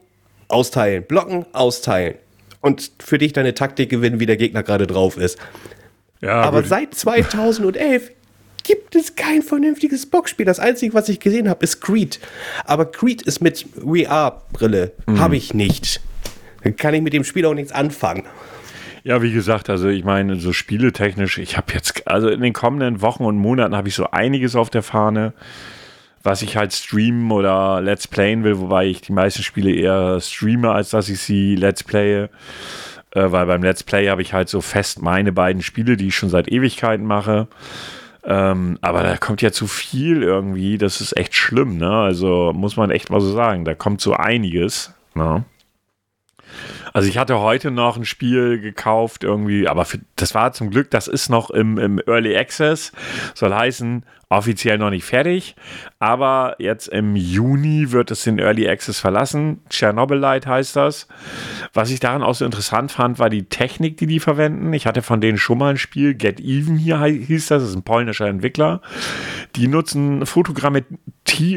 austeilen, blocken, austeilen. Und für dich deine Taktik gewinnen, wie der Gegner gerade drauf ist. Ja, aber seit [laughs] 2011 gibt es kein vernünftiges Boxspiel. Das Einzige, was ich gesehen habe, ist Creed. Aber Creed ist mit VR-Brille. Mhm. Habe ich nicht. Dann kann ich mit dem Spiel auch nichts anfangen. Ja, wie gesagt, also ich meine, so spieletechnisch, ich habe jetzt, also in den kommenden Wochen und Monaten habe ich so einiges auf der Fahne, was ich halt streamen oder Let's Playen will, wobei ich die meisten Spiele eher streame, als dass ich sie Let's Playe. Äh, weil beim Let's Play habe ich halt so fest meine beiden Spiele, die ich schon seit Ewigkeiten mache. Ähm, aber da kommt ja zu viel irgendwie. Das ist echt schlimm, ne? Also muss man echt mal so sagen. Da kommt so einiges. Ne? Also ich hatte heute noch ein Spiel gekauft irgendwie, aber für, das war zum Glück, das ist noch im, im Early Access. Soll heißen, offiziell noch nicht fertig, aber jetzt im Juni wird es den Early Access verlassen. Chernobylite heißt das. Was ich daran auch so interessant fand, war die Technik, die die verwenden. Ich hatte von denen schon mal ein Spiel, Get Even hier hieß das, das ist ein polnischer Entwickler. Die nutzen Fotogrammetrie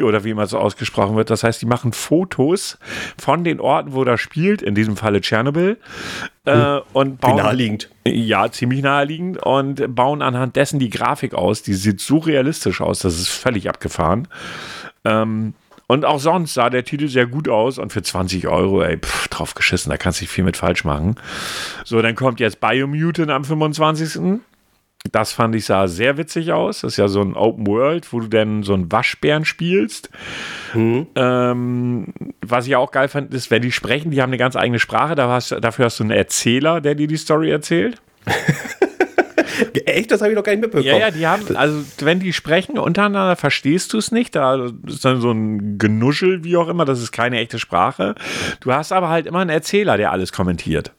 oder wie immer so ausgesprochen wird. Das heißt, die machen Fotos von den Orten, wo das spielt, in diesem Falle Tschernobyl. Äh, und bauen, Wie naheliegend. Ja, ziemlich naheliegend und bauen anhand dessen die Grafik aus. Die sieht so realistisch aus, das ist völlig abgefahren. Ähm, und auch sonst sah der Titel sehr gut aus und für 20 Euro, ey, pff, drauf geschissen, da kannst du nicht viel mit falsch machen. So, dann kommt jetzt Biomutant am 25. Das fand ich sah sehr witzig aus. Das ist ja so ein Open World, wo du dann so einen Waschbären spielst. Mhm. Ähm, was ich auch geil fand, ist, wenn die sprechen, die haben eine ganz eigene Sprache. Da hast, dafür hast du einen Erzähler, der dir die Story erzählt. [laughs] Echt? Das habe ich noch gar nicht mitbekommen. Ja, ja, die haben, also wenn die sprechen untereinander, verstehst du es nicht. Da ist dann so ein Genuschel, wie auch immer, das ist keine echte Sprache. Du hast aber halt immer einen Erzähler, der alles kommentiert.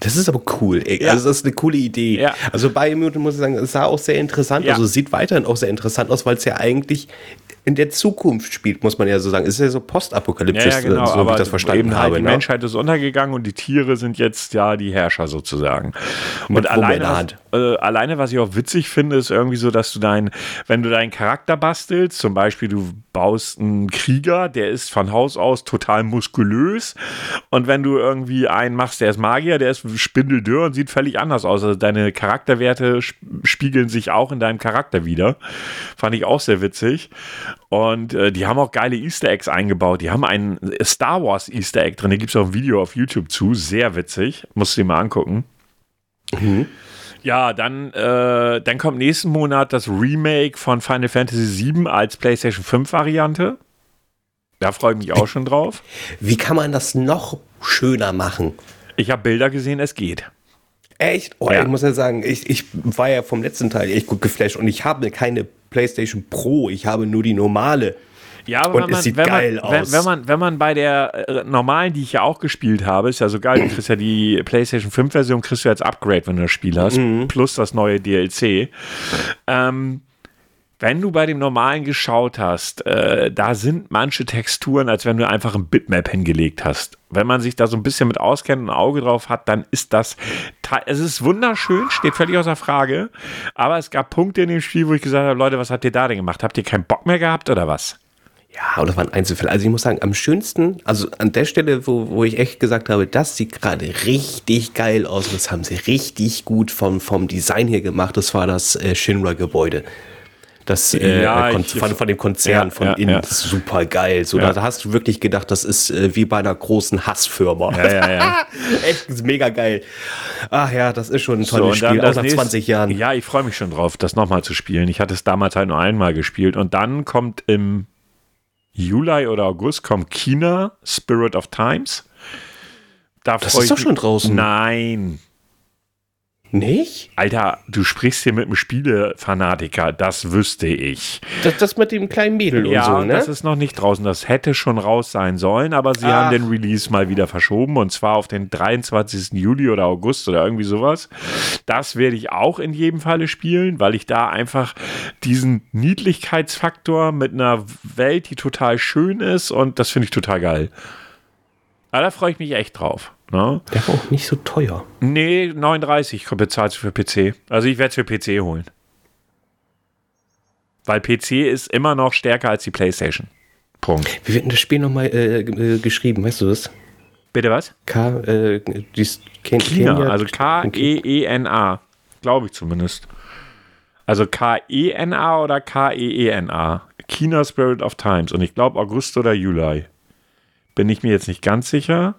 Das ist aber cool. Ey. Ja. Also das ist eine coole Idee. Ja. Also Biomutant muss ich sagen, es sah auch sehr interessant. Ja. Also sieht weiterhin auch sehr interessant aus, weil es ja eigentlich in der Zukunft spielt, muss man ja so sagen. Es ist ja so postapokalyptisch, ja, ja, genau, so wie ich das verstanden eben habe. Halt die ne? Menschheit ist untergegangen und die Tiere sind jetzt ja die Herrscher sozusagen. Und in alleine was, äh, alleine, was ich auch witzig finde, ist irgendwie so, dass du dein, wenn du deinen Charakter bastelst, zum Beispiel du baust einen Krieger, der ist von Haus aus total muskulös und wenn du irgendwie einen machst, der ist Magier, der ist spindeldürr und sieht völlig anders aus. Also deine Charakterwerte sp- spiegeln sich auch in deinem Charakter wieder. Fand ich auch sehr witzig. Und äh, die haben auch geile Easter Eggs eingebaut. Die haben ein Star Wars Easter Egg drin. Da gibt es auch ein Video auf YouTube zu. Sehr witzig. Musst du dir mal angucken. Ja, dann, äh, dann kommt nächsten Monat das Remake von Final Fantasy VII als PlayStation 5 Variante. Da freue ich mich auch schon drauf. Wie kann man das noch schöner machen? Ich habe Bilder gesehen, es geht. Echt? Oh, Ja. ich muss ja sagen, ich, ich war ja vom letzten Teil echt gut geflasht und ich habe keine PlayStation Pro, ich habe nur die normale. Ja, aber Und wenn es man, sieht wenn, geil man, wenn, aus. wenn, man, wenn man bei der äh, normalen, die ich ja auch gespielt habe, ist ja so geil, du kriegst ja die PlayStation 5 Version, kriegst du als Upgrade, wenn du das Spiel hast, Mhm. plus das neue DLC. Ähm, wenn du bei dem normalen geschaut hast, äh, da sind manche Texturen, als wenn du einfach ein Bitmap hingelegt hast. Wenn man sich da so ein bisschen mit auskennt und ein Auge drauf hat, dann ist das, es ist wunderschön, steht völlig außer Frage, aber es gab Punkte in dem Spiel, wo ich gesagt habe, Leute, was habt ihr da denn gemacht? Habt ihr keinen Bock mehr gehabt oder was? Ja, und das waren Einzelfälle. Also ich muss sagen, am schönsten, also an der Stelle, wo, wo ich echt gesagt habe, das sieht gerade richtig geil aus. Das haben sie richtig gut vom, vom Design her gemacht. Das war das äh, Shinra-Gebäude. Das äh, Ja, Kon- ich- von, von dem Konzern Ja, von ja, innen. super geil. So, da, hast du wirklich gedacht, das ist äh, wie bei einer großen Hassfirma. Ja, ja, ja. [laughs] Echt mega geil. Ach ja, das ist schon ein So, tolles dann Spiel, auch nach nächste- 20 Jahren. Ja, ich freue mich schon drauf, das nochmal zu spielen. Ich hatte es damals halt nur einmal gespielt. Und dann kommt im Juli oder August kommt China, Spirit of Times. Da Das ist doch schon draußen. Nein. Nicht? Alter, du sprichst hier mit einem Spielefanatiker, das wüsste ich. Das, das mit dem kleinen Mädel ja, und so, ne? das ist noch nicht draußen. Das hätte schon raus sein sollen, aber sie Ach. haben den Release mal wieder verschoben und zwar auf den 23. Juli oder August oder irgendwie sowas. Das werde ich auch in jedem Falle spielen, weil ich da einfach diesen Niedlichkeitsfaktor mit einer Welt, die total schön ist und das finde ich total geil. Aber da freue ich mich echt drauf. Ne? Der war auch nicht so teuer. Nee, 39 bezahlst du für PC. Also ich werde es für PC holen. Weil PC ist immer noch stärker als die PlayStation. Punkt. Wie wird denn das Spiel nochmal äh, äh, geschrieben? Weißt du das? Bitte was? K, äh, dies, Ken, China, Kenia- also K-E-E-N-A. Glaube ich zumindest. Also K-E-N-A oder K-E-E-N-A. China Spirit of Times. Und ich glaube August oder Juli. Bin ich mir jetzt nicht ganz sicher.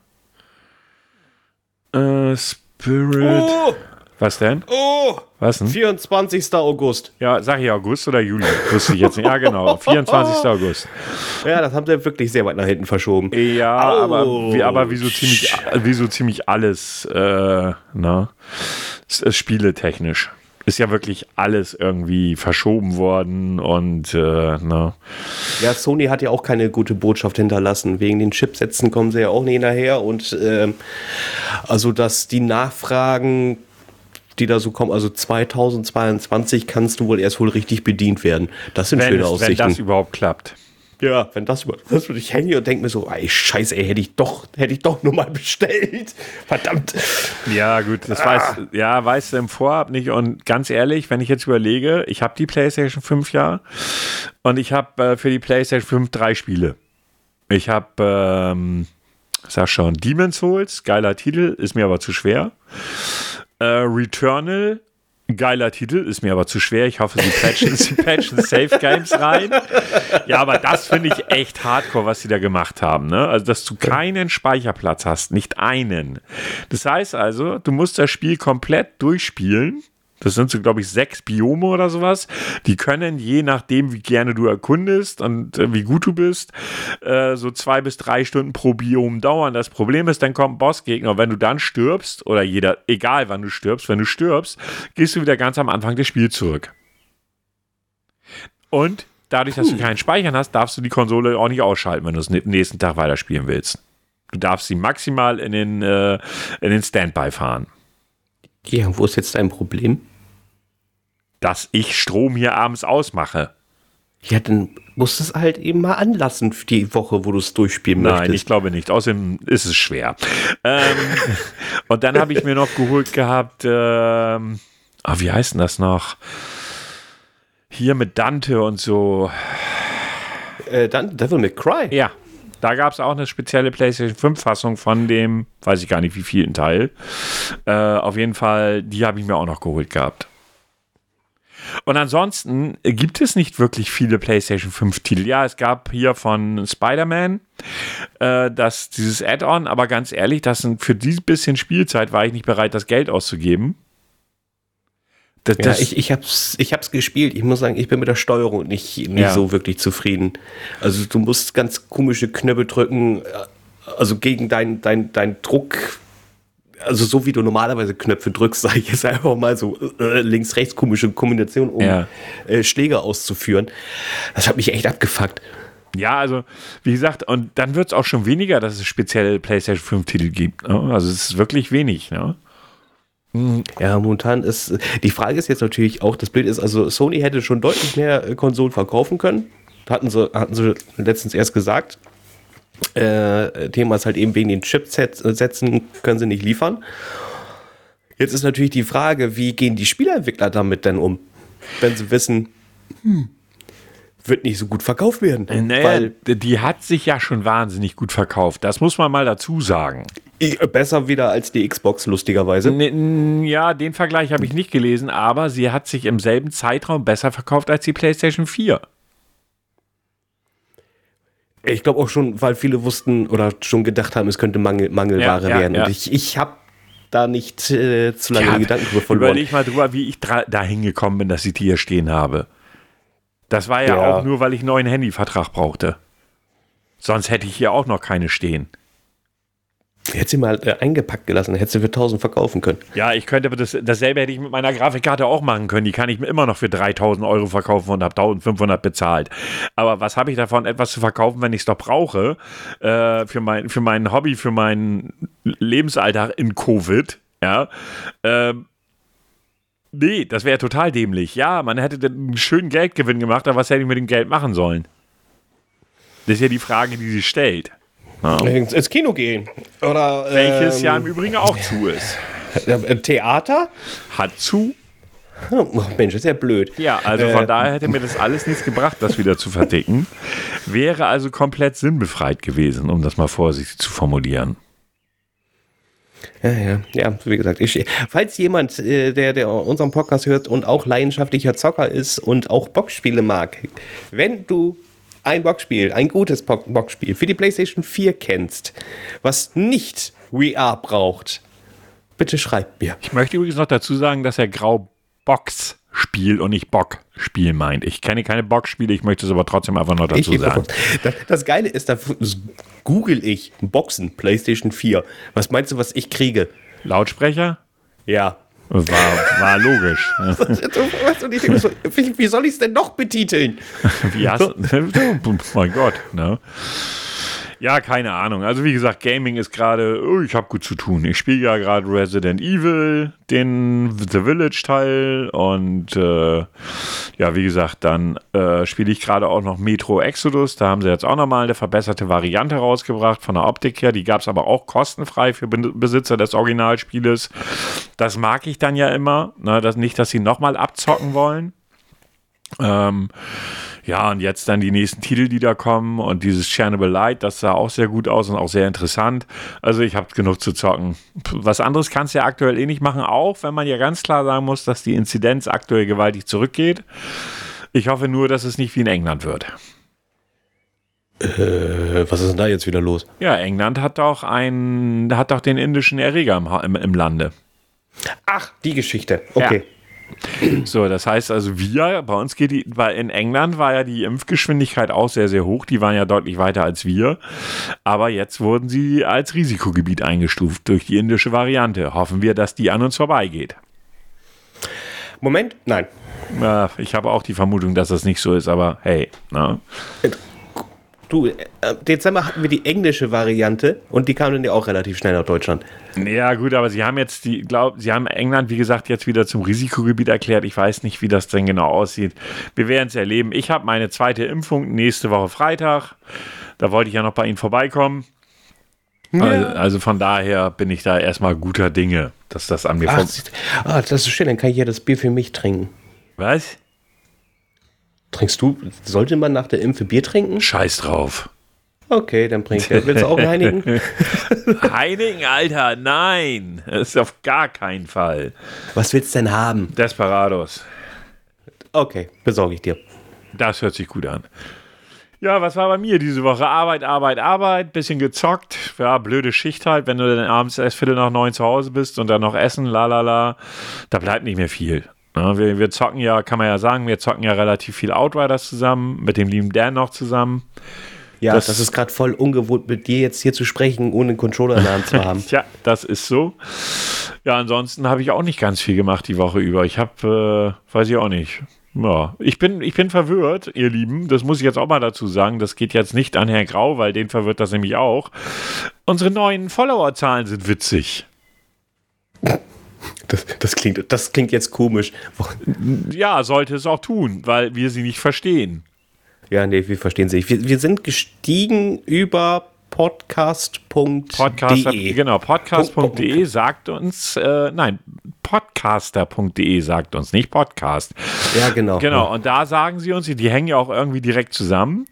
Äh, Spirit. Oh, Was denn? oh, Was denn? 24. August. Ja, sag ich August oder Juli? Wusste ich jetzt nicht. Ja, genau. [laughs] 24. August. Ja, das haben sie wirklich sehr weit nach hinten verschoben. Ja, Au. aber, wie, aber wie, so ziemlich, wie so ziemlich alles, äh, ne? S- äh, spieletechnisch. Ist ja wirklich alles irgendwie verschoben worden und äh, ne. Ja, Sony hat ja auch keine gute Botschaft hinterlassen. Wegen den Chipsätzen kommen sie ja auch nicht nachher und ähm, also dass die Nachfragen die da so kommen. Also 2022 kannst du wohl erst wohl richtig bedient werden. Das sind wenn, schöne es, Aussichten. wenn das überhaupt klappt. Ja, wenn das über das würde ich hängen und denke mir so, ey, scheiße, ey, hätte ich doch, hätte ich doch nur mal bestellt. Verdammt. Ja, gut, das Ah. weiß, ja, weißt du im Vorab nicht. Und ganz ehrlich, wenn ich jetzt überlege, ich habe die PlayStation 5 ja und ich habe äh, für die PlayStation 5 drei Spiele. Ich habe, ähm, sag schon, Demon's Souls, geiler Titel, ist mir aber zu schwer. Äh, Returnal, geiler Titel, ist mir aber zu schwer. Ich hoffe, sie patchen, sie patchen Safe Games rein. Ja, aber das finde ich echt hardcore, was sie da gemacht haben. Ne? Also, dass du keinen Speicherplatz hast, nicht einen. Das heißt also, du musst das Spiel komplett durchspielen. Das sind so, glaube ich, sechs Biome oder sowas. Die können, je nachdem, wie gerne du erkundest und äh, wie gut du bist, äh, so zwei bis drei Stunden pro Biom dauern. Das Problem ist, dann kommt ein Bossgegner. Und wenn du dann stirbst, oder jeder, egal wann du stirbst, wenn du stirbst, gehst du wieder ganz am Anfang des Spiels zurück. Und dadurch, dass du keinen Speichern hast, darfst du die Konsole auch nicht ausschalten, wenn du es am nächsten Tag weiterspielen willst. Du darfst sie maximal in den, äh, in den Standby fahren. Ja, wo ist jetzt dein Problem? Dass ich Strom hier abends ausmache. Ja, dann musst du es halt eben mal anlassen für die Woche, wo du es durchspielen Nein, möchtest. ich glaube nicht. Außerdem ist es schwer. ähm, [laughs] und dann habe ich mir noch geholt gehabt, ähm, ah, wie heißt denn das noch? Hier mit Dante und so. Äh, dann Devil May Cry. Ja, da gab es auch eine spezielle PlayStation 5-Fassung von dem, weiß ich gar nicht wie vielen Teil. Äh, auf jeden Fall, die habe ich mir auch noch geholt gehabt. Und ansonsten gibt es nicht wirklich viele PlayStation 5-Titel. Ja, es gab hier von Spider-Man äh, das, dieses Add-on, aber ganz ehrlich, das sind, für dieses bisschen Spielzeit war ich nicht bereit, das Geld auszugeben. Das, Ja, ich, ich hab's, ich hab's gespielt. Ich muss sagen, ich bin mit der Steuerung nicht, nicht Ja. so wirklich zufrieden. Also du musst ganz komische Knöpfe drücken, äh, also gegen deinen dein, dein Druck, also so wie du normalerweise Knöpfe drückst, [laughs] sage ich jetzt einfach mal so äh, links-rechts komische Kombination, um Ja. äh, Schläge auszuführen. Das hat mich echt abgefuckt. Ja, also wie gesagt, und dann wird es auch schon weniger, dass es spezielle PlayStation 5-Titel gibt. Ne? Also es ist wirklich wenig. Ne? Ja, momentan ist, die Frage ist jetzt natürlich auch, das Bild ist, also Sony hätte schon deutlich mehr äh, Konsolen verkaufen können. Hatten sie, hatten sie letztens erst gesagt. Äh, Thema ist halt eben wegen den Chipsätzen können sie nicht liefern. Jetzt ist natürlich die Frage, wie gehen die Spieleentwickler damit denn um? Wenn sie wissen, hm, wird nicht so gut verkauft werden. Naja, Weil die hat sich ja schon wahnsinnig gut verkauft. Das muss man mal dazu sagen. i- besser wieder als die Xbox, lustigerweise. Ja, den Vergleich habe ich nicht gelesen, aber sie hat sich im selben Zeitraum besser verkauft als die PlayStation 4. Ich glaube auch schon, weil viele wussten oder schon gedacht haben, es könnte Mangel, Mangelware Ja, ja, werden. Und ich, ich habe da nicht äh, zu lange Ja, Gedanken drüber verloren. Überleg mal drüber, wie ich da hingekommen bin, dass ich die hier stehen habe. Das war ja, Ja. auch nur, weil ich einen neuen Handyvertrag brauchte. Sonst hätte ich hier auch noch keine stehen. Hätte sie mal äh, eingepackt gelassen, hätte sie für 1000 verkaufen können. Ja, ich könnte, aber das, dasselbe hätte ich mit meiner Grafikkarte auch machen können. Die kann ich mir immer noch für 3000 Euro verkaufen und habe 1500 bezahlt. Aber was habe ich davon, etwas zu verkaufen, wenn ich es doch brauche? Äh, für, mein, für mein Hobby, für meinen Lebensalltag in Covid. Ja. Ähm, nee, das wäre total dämlich. Ja, man hätte einen schönen Geldgewinn gemacht, aber was hätte ich mit dem Geld machen sollen? Das ist ja die Frage, die sich stellt. Ja. Ins, Kino gehen. Oder Welches ähm, ja im Übrigen auch zu ist. äh, Theater? Hat zu, Oh, Mensch, ist ja blöd. Ja, also von Äh, daher hätte mir das alles nichts gebracht, das wieder zu verdicken. Wäre also komplett sinnbefreit gewesen, um das mal vorsichtig zu formulieren. Ja, ja, ja, wie gesagt, ich, falls jemand, äh, der, der unseren Podcast hört und auch leidenschaftlicher Zocker ist und auch Boxspiele mag, wenn du ein Boxspiel, ein gutes Bo- Boxspiel für die PlayStation 4 kennst, was nicht VR braucht, bitte schreib mir. Ich möchte übrigens noch dazu sagen, dass er Grau Box Spiel und nicht Bock Spiel meint. Ich kenne keine Boxspiele, ich möchte es aber trotzdem einfach noch dazu Ich, sagen. das, das Geile ist, da google ich Boxen, PlayStation 4. Was meinst du, was ich kriege? Lautsprecher? Ja, War, war logisch. [laughs] wie, wie soll ich es denn noch betiteln? Wie hast, [laughs] [laughs] oh mein Gott. Ne? Ja, keine Ahnung. Also wie gesagt, Gaming ist gerade, oh, ich habe gut zu tun. Ich spiele ja gerade Resident Evil, den The Village Teil und äh, ja, wie gesagt, dann äh, spiele ich gerade auch noch Metro Exodus. Da haben sie jetzt auch nochmal eine verbesserte Variante rausgebracht von der Optik her. Die gab es aber auch kostenfrei für Besitzer des Originalspieles. Das mag ich dann ja immer. Ne? Das, nicht, dass sie nochmal abzocken wollen. Ähm, ja, und jetzt dann die nächsten Titel, die da kommen und dieses Chernobyl Light, das sah auch sehr gut aus und auch sehr interessant. Also ich habe genug zu zocken. Was anderes kannst du ja aktuell eh nicht machen, auch wenn man ja ganz klar sagen muss, dass die Inzidenz aktuell gewaltig zurückgeht. Ich hoffe nur, dass es nicht wie in England wird. Äh, was ist denn da jetzt wieder los? Ja, England hat doch einen, hat doch den indischen Erreger im, im, im Lande. Ach, die Geschichte. Okay. Ja. So, das heißt also, wir, bei uns geht die, weil in England war ja die Impfgeschwindigkeit auch sehr, sehr hoch. Die waren ja deutlich weiter als wir. Aber jetzt wurden sie als Risikogebiet eingestuft durch die indische Variante. Hoffen wir, dass die an uns vorbeigeht. Moment, nein. Ja, ich habe auch die Vermutung, dass das nicht so ist, aber hey. Na. Du, äh, Dezember hatten wir die englische Variante und die kam dann ja auch relativ schnell nach Deutschland. Ja, gut, aber sie haben jetzt die, glaub, sie haben England, wie gesagt, jetzt wieder zum Risikogebiet erklärt. Ich weiß nicht, wie das denn genau aussieht. Wir werden es erleben. Ich habe meine zweite Impfung nächste Woche Freitag. Da wollte ich ja noch bei Ihnen vorbeikommen. Ja. Also, also, von daher bin ich da erstmal guter Dinge, dass das an mir Ach, ah, das ist schön, dann kann ich ja das Bier für mich trinken. Was? Trinkst du, sollte man nach der Impfe Bier trinken? Scheiß drauf. Okay, dann bringt er. Willst du auch reinigen? Heinigen, [laughs] Alter, nein. Das ist auf gar keinen Fall. Was willst du denn haben? Desperados. Okay, besorge ich dir. Das hört sich gut an. Ja, was war bei mir diese Woche? Arbeit, Arbeit, Arbeit, bisschen gezockt. Ja, blöde Schicht halt, wenn du dann abends erst Viertel nach neun zu Hause bist und dann noch essen, la la la. Da bleibt nicht mehr viel. Ja, wir, wir, zocken ja, kann man ja sagen, wir zocken ja relativ viel Outriders zusammen, mit dem lieben Dan noch zusammen. Ja, das, das ist gerade voll ungewohnt, mit dir jetzt hier zu sprechen, ohne einen Controller in der Hand zu [laughs] haben. Tja, das ist so. Ja, ansonsten habe ich auch nicht ganz viel gemacht die Woche über. Ich habe, äh, weiß ich auch nicht. Ja, ich bin, ich bin verwirrt, ihr Lieben. Das muss ich jetzt auch mal dazu sagen. Das geht jetzt nicht an Herrn Grau, weil den verwirrt das nämlich auch. Unsere neuen Followerzahlen sind witzig. [laughs] Das, das, klingt, das klingt jetzt komisch. Ja, sollte es auch tun, weil wir sie nicht verstehen. Ja, nee, wir verstehen sie nicht. Wir, wir sind gestiegen über podcast.de. Podcast, genau, podcast.de sagt uns, äh, nein, podcaster.de sagt uns, nicht Podcast. Ja, genau. Genau, und da sagen sie uns, die hängen ja auch irgendwie direkt zusammen.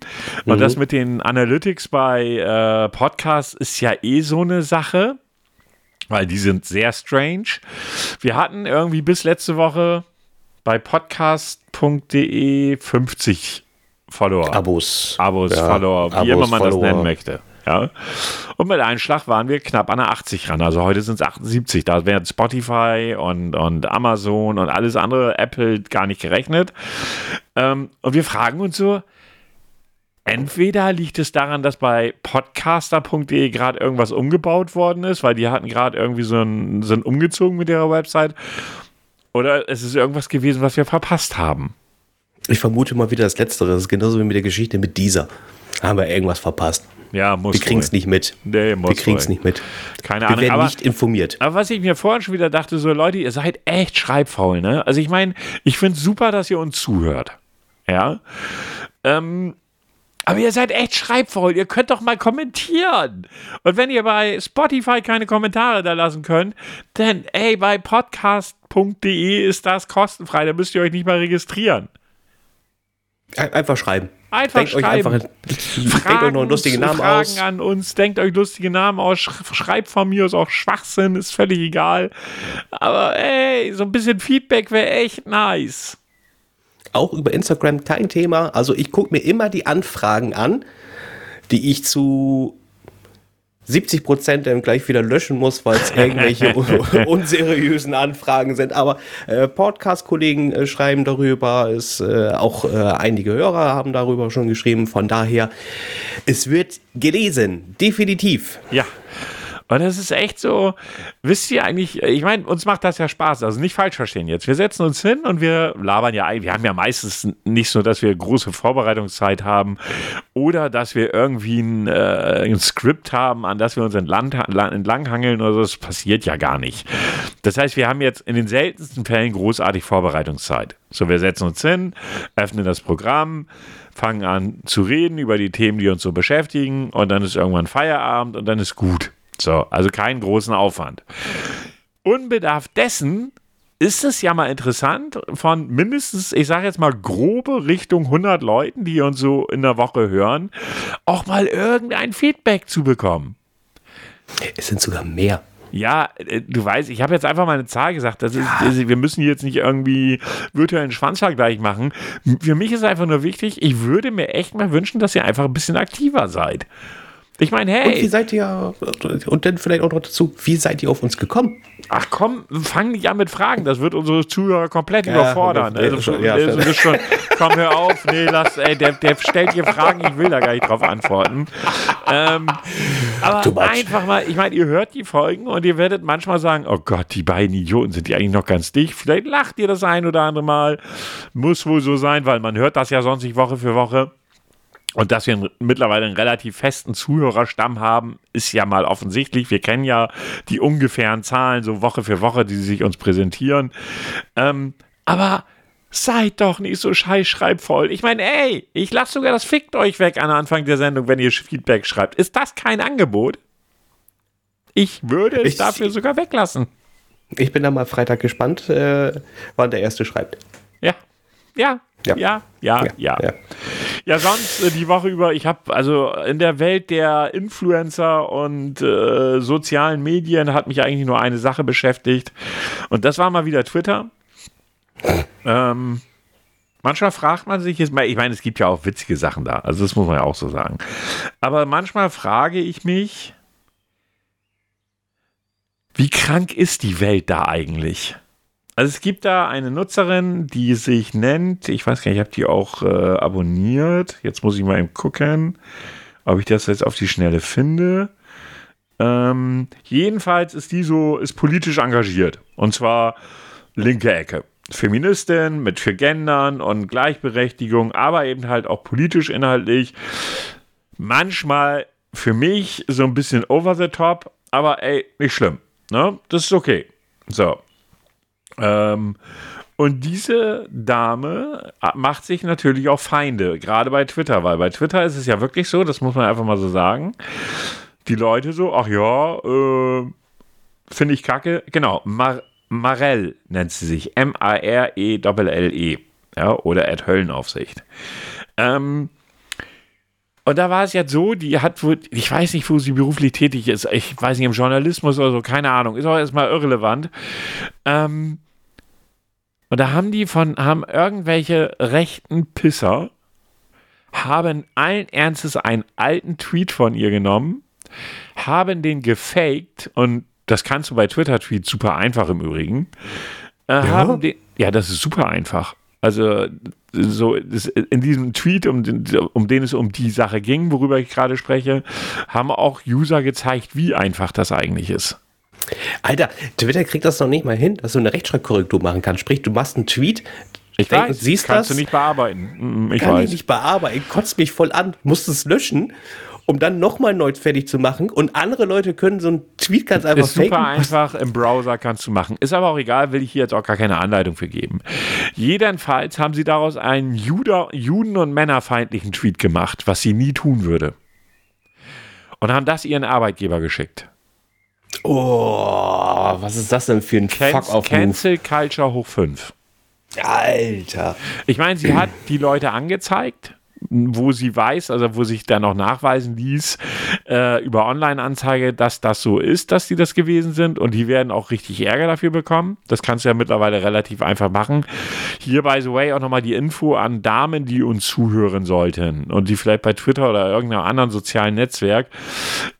Und mhm. das mit den Analytics bei äh, Podcasts ist ja eh so eine Sache weil die sind sehr strange. Wir hatten irgendwie bis letzte Woche bei podcast.de 50 Follower. Abos. Abos, ja, Follower, wie Abos, immer man Follower. das nennen möchte. Ja. Und mit Einschlag waren wir knapp an der 80 ran. Also heute sind es 78. Da werden Spotify und, und Amazon und alles andere, Apple gar nicht gerechnet. Ähm, und wir fragen uns so, Entweder liegt es daran, dass bei podcaster.de gerade irgendwas umgebaut worden ist, weil die hatten gerade irgendwie so ein, sind umgezogen mit ihrer Website. Oder es ist irgendwas gewesen, was wir verpasst haben. Ich vermute mal wieder das Letztere. Das ist genauso wie mit der Geschichte mit dieser. Haben wir irgendwas verpasst. Ja, muss Wir kriegen es nicht mit. Nee, muss wir kriegen es nicht mit. Keine Ahnung. Wir werden aber, nicht informiert. Aber was ich mir vorhin schon wieder dachte, so Leute, ihr seid echt schreibfaul, ne? Also ich meine, ich finde es super, dass ihr uns zuhört. Ja. Ähm, aber ihr seid echt schreibfaul. Ihr könnt doch mal kommentieren. Und wenn ihr bei Spotify keine Kommentare da lassen könnt, dann, ey, bei podcast.de ist das kostenfrei. Da müsst ihr euch nicht mal registrieren. Einfach schreiben. Einfach denkt schreiben. Euch einfach, Fragen, [laughs] denkt euch noch einen lustigen Namen Fragen aus. an uns, denkt euch lustige Namen aus, schreibt von mir aus auch Schwachsinn, ist völlig egal. Aber ey, so ein bisschen Feedback wäre echt nice auch über Instagram kein Thema. Also ich gucke mir immer die Anfragen an, die ich zu 70 Prozent dann gleich wieder löschen muss, weil es [laughs] irgendwelche unseriösen Anfragen sind. Aber äh, Podcast-Kollegen äh, schreiben darüber, es, äh, auch äh, einige Hörer haben darüber schon geschrieben. Von daher, es wird gelesen, definitiv. Ja. Und das ist echt so, wisst ihr eigentlich, ich meine, uns macht das ja Spaß, also nicht falsch verstehen jetzt. Wir setzen uns hin und wir labern ja. Wir haben ja meistens nicht so, dass wir große Vorbereitungszeit haben oder dass wir irgendwie ein, äh, ein Skript haben, an das wir uns entlang, entlanghangeln oder so. Das passiert ja gar nicht. Das heißt, wir haben jetzt in den seltensten Fällen großartig Vorbereitungszeit. So, wir setzen uns hin, öffnen das Programm, fangen an zu reden über die Themen, die uns so beschäftigen und dann ist irgendwann Feierabend und dann ist gut. So, also keinen großen Aufwand. Unbedarf dessen ist es ja mal interessant, von mindestens, ich sage jetzt mal grobe Richtung 100 Leuten, die uns so in der Woche hören, auch mal irgendein Feedback zu bekommen. Es sind sogar mehr. Ja, äh, du weißt, ich habe jetzt einfach mal eine Zahl gesagt. Das ist, ja. wir müssen jetzt nicht irgendwie virtuellen Schwanzvergleich machen. Für mich ist einfach nur wichtig, ich würde mir echt mal wünschen, dass ihr einfach ein bisschen aktiver seid. Ich meine, hey. Und wie seid ihr, und dann vielleicht auch noch dazu, wie seid ihr auf uns gekommen? Ach komm, fang nicht an mit Fragen, das wird unsere Zuhörer komplett ja, überfordern. Nee, also, schon, ja, also, schon, komm, hör auf, nee, lass, ey, der, der stellt dir Fragen, ich will da gar nicht drauf antworten. Ähm, aber einfach mal, ich meine, ihr hört die Folgen und ihr werdet manchmal sagen, oh Gott, die beiden Idioten sind die eigentlich noch ganz dicht. Vielleicht lacht ihr das ein oder andere Mal. Muss wohl so sein, weil man hört das ja sonst nicht Woche für Woche. Und dass wir mittlerweile einen relativ festen Zuhörerstamm haben, ist ja mal offensichtlich. Wir kennen ja die ungefähren Zahlen so Woche für Woche, die sie sich uns präsentieren. Ähm, aber seid doch nicht so scheißschreibvoll. Ich meine, ey, ich lasse sogar das Fickt euch weg an Anfang der Sendung, wenn ihr Feedback schreibt. Ist das kein Angebot? Ich würde es ich, dafür sogar weglassen. Ich bin da mal Freitag gespannt, äh, wann der Erste schreibt. Ja, ja, ja, ja, ja. ja. ja. ja sonst äh, die Woche über, ich habe also in der Welt der Influencer und äh, sozialen Medien hat mich eigentlich nur eine Sache beschäftigt und das war mal wieder Twitter. ähm, manchmal fragt man sich, ich meine, es gibt ja auch witzige Sachen da, also das muss man ja auch so sagen. Aber manchmal frage ich mich, wie krank ist die Welt da eigentlich? Also es gibt da eine Nutzerin, die sich nennt, ich weiß gar nicht, ich habe die auch äh, abonniert. Jetzt muss ich mal eben gucken, ob ich das jetzt auf die Schnelle finde. Ähm, jedenfalls ist die so, ist politisch engagiert. Und zwar linke Ecke. Feministin mit für Gendern und Gleichberechtigung, aber eben halt auch politisch inhaltlich. Manchmal für mich so ein bisschen over the top, aber ey, nicht schlimm. Ne? Das ist okay. So. Ähm, und diese Dame macht sich natürlich auch Feinde, gerade bei Twitter, weil bei Twitter ist es ja wirklich so, das muss man einfach mal so sagen. Die Leute so, ach ja, äh, finde ich kacke. Genau, Mar Marell nennt sie sich. M-A-R-E-L-L-E. -E, ja, oder Ed Höllenaufsicht. Ähm, und da war es jetzt so, die hat wohl, ich weiß nicht, wo sie beruflich tätig ist, ich weiß nicht, im Journalismus oder so, keine Ahnung, ist auch erstmal irrelevant. Ähm, und da haben die von, haben irgendwelche rechten Pisser, haben allen Ernstes einen alten Tweet von ihr genommen, haben den gefaked und das kannst du bei Twitter-Tweets super einfach im Übrigen. Äh, ja? Haben den, ja, das ist super einfach. Also so in diesem Tweet, um den, um den es um die Sache ging, worüber ich gerade spreche, haben auch User gezeigt, wie einfach das eigentlich ist. Alter, Twitter kriegt das noch nicht mal hin, dass du eine Rechtschreibkorrektur machen kannst. Sprich, du machst einen Tweet, ich denk, weiß, siehst kannst das, du nicht bearbeiten. Mm, ich kann weiß. ich nicht bearbeiten, kotzt mich voll an, musst es löschen, um dann nochmal neu fertig zu machen. Und andere Leute können so einen Tweet ganz einfach Ist super einfach, im Browser kannst du machen. Ist aber auch egal, will ich hier jetzt auch gar keine Anleitung für geben. Jedenfalls haben sie daraus einen Juda, Juden- und Männerfeindlichen Tweet gemacht, was sie nie tun würde. Und haben das ihren Arbeitgeber geschickt. Oh, was ist das denn für ein Can Fuck auf Cancel Culture hoch 5. Alter. Ich meine, sie hat die Leute angezeigt wo sie weiß, also wo sich dann auch nachweisen ließ äh, über Online-Anzeige, dass das so ist, dass sie das gewesen sind und die werden auch richtig Ärger dafür bekommen. Das kannst du ja mittlerweile relativ einfach machen. Hier, by the way, auch nochmal die Info an Damen, die uns zuhören sollten und die vielleicht bei Twitter oder irgendeinem anderen sozialen Netzwerk,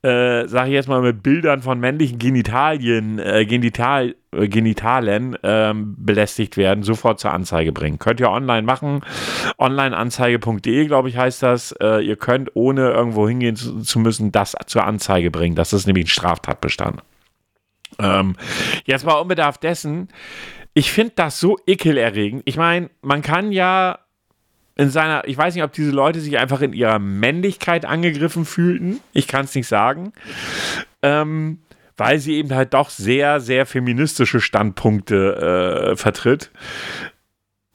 äh, sage ich jetzt mal mit Bildern von männlichen Genitalien, äh, Genital Genitalen ähm, belästigt werden, sofort zur Anzeige bringen. Könnt ihr online machen. Onlineanzeige.de, glaube ich, heißt das. Äh, ihr könnt, ohne irgendwo hingehen zu, zu, müssen, das zur Anzeige bringen. Das ist nämlich ein Straftatbestand. Ähm, jetzt mal unbedarf dessen. Ich finde das so ekelerregend. Ich meine, man kann ja in seiner, ich weiß nicht, ob diese Leute sich einfach in ihrer Männlichkeit angegriffen fühlten. Ich kann es nicht sagen. Ähm, weil sie eben halt doch sehr, sehr feministische Standpunkte äh, vertritt.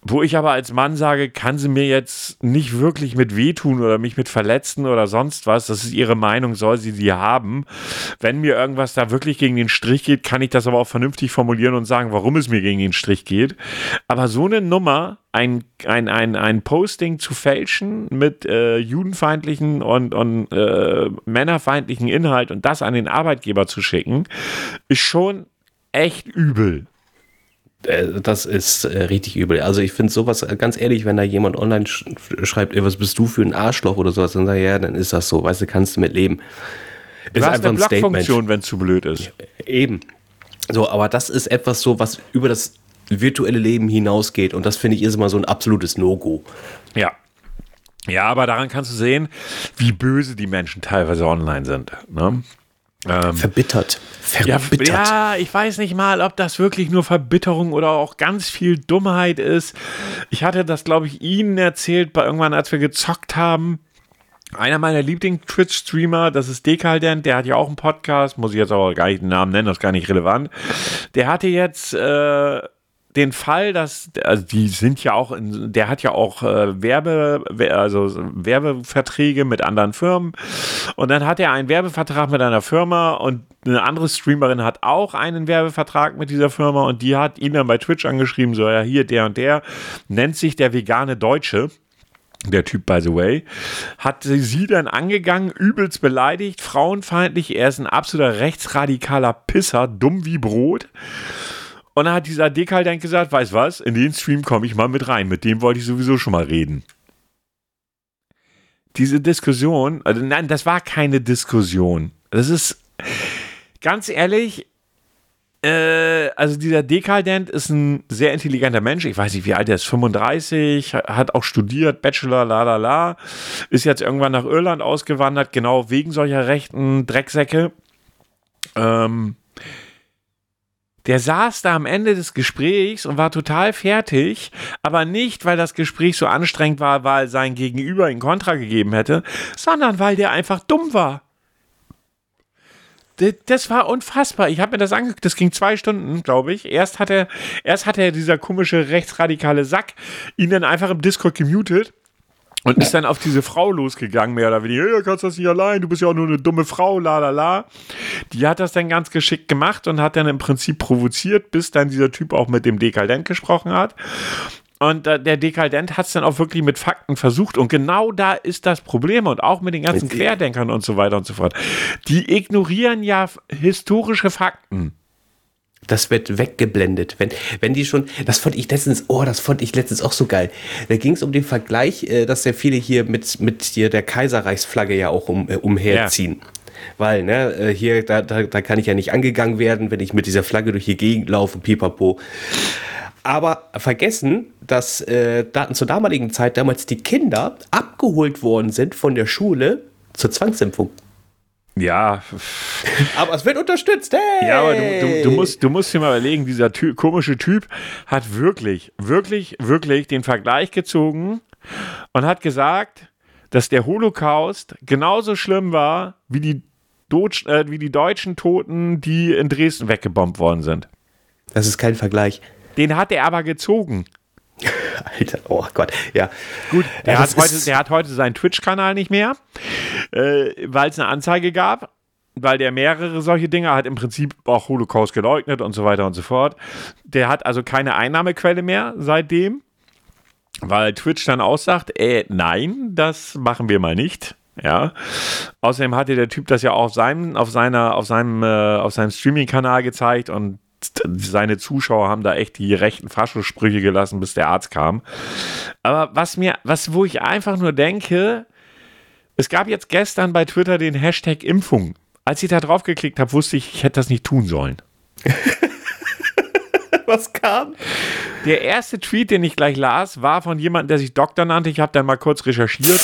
Wo ich aber als Mann sage, kann sie mir jetzt nicht wirklich mit wehtun oder mich mit verletzen oder sonst was. Das ist ihre Meinung, soll sie die haben. Wenn mir irgendwas da wirklich gegen den Strich geht, kann ich das aber auch vernünftig formulieren und sagen, warum es mir gegen den Strich geht. Aber so eine Nummer, ein, ein, ein, ein Posting zu fälschen mit äh, judenfeindlichen und, und äh, männerfeindlichen Inhalt und das an den Arbeitgeber zu schicken, ist schon echt übel. Äh, das ist äh, richtig übel. Also ich finde sowas, äh, ganz ehrlich, wenn da jemand online sch schreibt, ey, was bist du für ein Arschloch oder sowas, dann sag ich, ja, dann ist das so, weißt du, kannst du mit leben. Du ist hast einfach eine Blockfunktion, wenn es zu blöd ist. Eben. So, aber das ist etwas so, was über das virtuelle Leben hinausgeht und das finde ich ist immer so ein absolutes No-Go. Ja. Ja, aber daran kannst du sehen, wie böse die Menschen teilweise online sind. Ne? Ähm, verbittert. Verbittert. Ja, ja, ich weiß nicht mal, ob das wirklich nur Verbitterung oder auch ganz viel Dummheit ist. Ich hatte das, glaube ich, Ihnen erzählt, bei irgendwann, als wir gezockt haben. Einer meiner Lieblings-Twitch-Streamer, das ist Dekaldent, der hat ja auch einen Podcast, muss ich jetzt aber gar nicht den Namen nennen, das ist gar nicht relevant. Der hatte jetzt äh, den Fall, dass, also die sind ja auch, in, der hat ja auch äh, Werbe, also Werbeverträge mit anderen Firmen. Und dann hat er einen Werbevertrag mit einer Firma und eine andere Streamerin hat auch einen Werbevertrag mit dieser Firma und die hat ihn dann bei Twitch angeschrieben, so ja, hier der und der nennt sich der vegane Deutsche. Der Typ, by the way, hat sie dann angegangen, übelst beleidigt, frauenfeindlich. Er ist ein absoluter rechtsradikaler Pisser, dumm wie Brot. Und dann hat dieser Dekal dann gesagt, weißt was, in den Stream komme ich mal mit rein. Mit dem wollte ich sowieso schon mal reden. Diese Diskussion, also nein, das war keine Diskussion. Das ist, ganz ehrlich, äh, also dieser Dekadent ist ein sehr intelligenter Mensch. Ich weiß nicht, wie alt er ist, 35, hat auch studiert, Bachelor, la la la, ist jetzt irgendwann nach Irland ausgewandert, genau wegen solcher rechten Drecksäcke. Ähm, der saß da am Ende des Gesprächs und war total fertig, aber nicht, weil das Gespräch so anstrengend war, weil sein Gegenüber ihn Kontra gegeben hätte, sondern weil der einfach dumm war. Das war unfassbar. Ich habe mir das angeguckt. Das ging zwei Stunden, glaube ich. Erst hat er, erst hat er dieser komische rechtsradikale Sack ihn dann einfach im Discord gemutet und ist dann auf diese Frau losgegangen, mehr oder weniger. Ja, kannst das nicht allein, du bist ja auch nur eine dumme Frau, la la la. Die hat das dann ganz geschickt gemacht und hat dann im Prinzip provoziert, bis dann dieser Typ auch mit dem Dekadent gesprochen hat. Und äh, der Dekadent hat es dann auch wirklich mit Fakten versucht. Und genau da ist das Problem. Und auch mit den ganzen Querdenkern und so weiter und so fort. Die ignorieren ja historische Fakten. Das wird weggeblendet. Wenn, wenn die schon, das fand ich letztens, oh, das fand ich letztens auch so geil. Da ging es um den Vergleich, äh, dass ja viele hier mit, mit hier der Kaiserreichsflagge ja auch um, äh, umherziehen. Ja. Weil, ne, äh, hier, da, da, da kann ich ja nicht angegangen werden, wenn ich mit dieser Flagge durch die Gegend laufe, pipapo. Aber vergessen, dass äh, zur damaligen Zeit damals die Kinder abgeholt worden sind von der Schule zur Zwangsimpfung. Ja. Aber es wird unterstützt. Hey! Ja, aber du, du, du, musst, du musst dir mal überlegen, dieser ty komische Typ hat wirklich, wirklich, wirklich den Vergleich gezogen und hat gesagt, dass der Holocaust genauso schlimm war wie die, Deutsch, äh, wie die deutschen Toten, die in Dresden weggebombt worden sind. Das ist kein Vergleich. Den hat er aber gezogen. [laughs] Alter, oh Gott, ja. Gut, der, ja, hat, heute, der hat heute seinen Twitch-Kanal nicht mehr, äh, weil es eine Anzeige gab, weil der mehrere solche Dinge hat im Prinzip auch Holocaust geleugnet und so weiter und so fort. Der hat also keine Einnahmequelle mehr seitdem, weil Twitch dann aussagt, äh, nein, das machen wir mal nicht. Ja. Außerdem hatte der Typ das ja auch auf seinem, auf seiner, auf seinem, äh, auf seinem Streaming-Kanal gezeigt und seine Zuschauer haben da echt die rechten Faschosprüche gelassen, bis der Arzt kam. Aber was mir, was, wo ich einfach nur denke, es gab jetzt gestern bei Twitter den Hashtag Impfung. Als ich da drauf geklickt habe, wusste ich, ich hätte das nicht tun sollen. [laughs] Was kam? Der erste Tweet, den ich gleich las, war von jemandem, der sich Doktor nannte. Ich habe dann mal kurz recherchiert.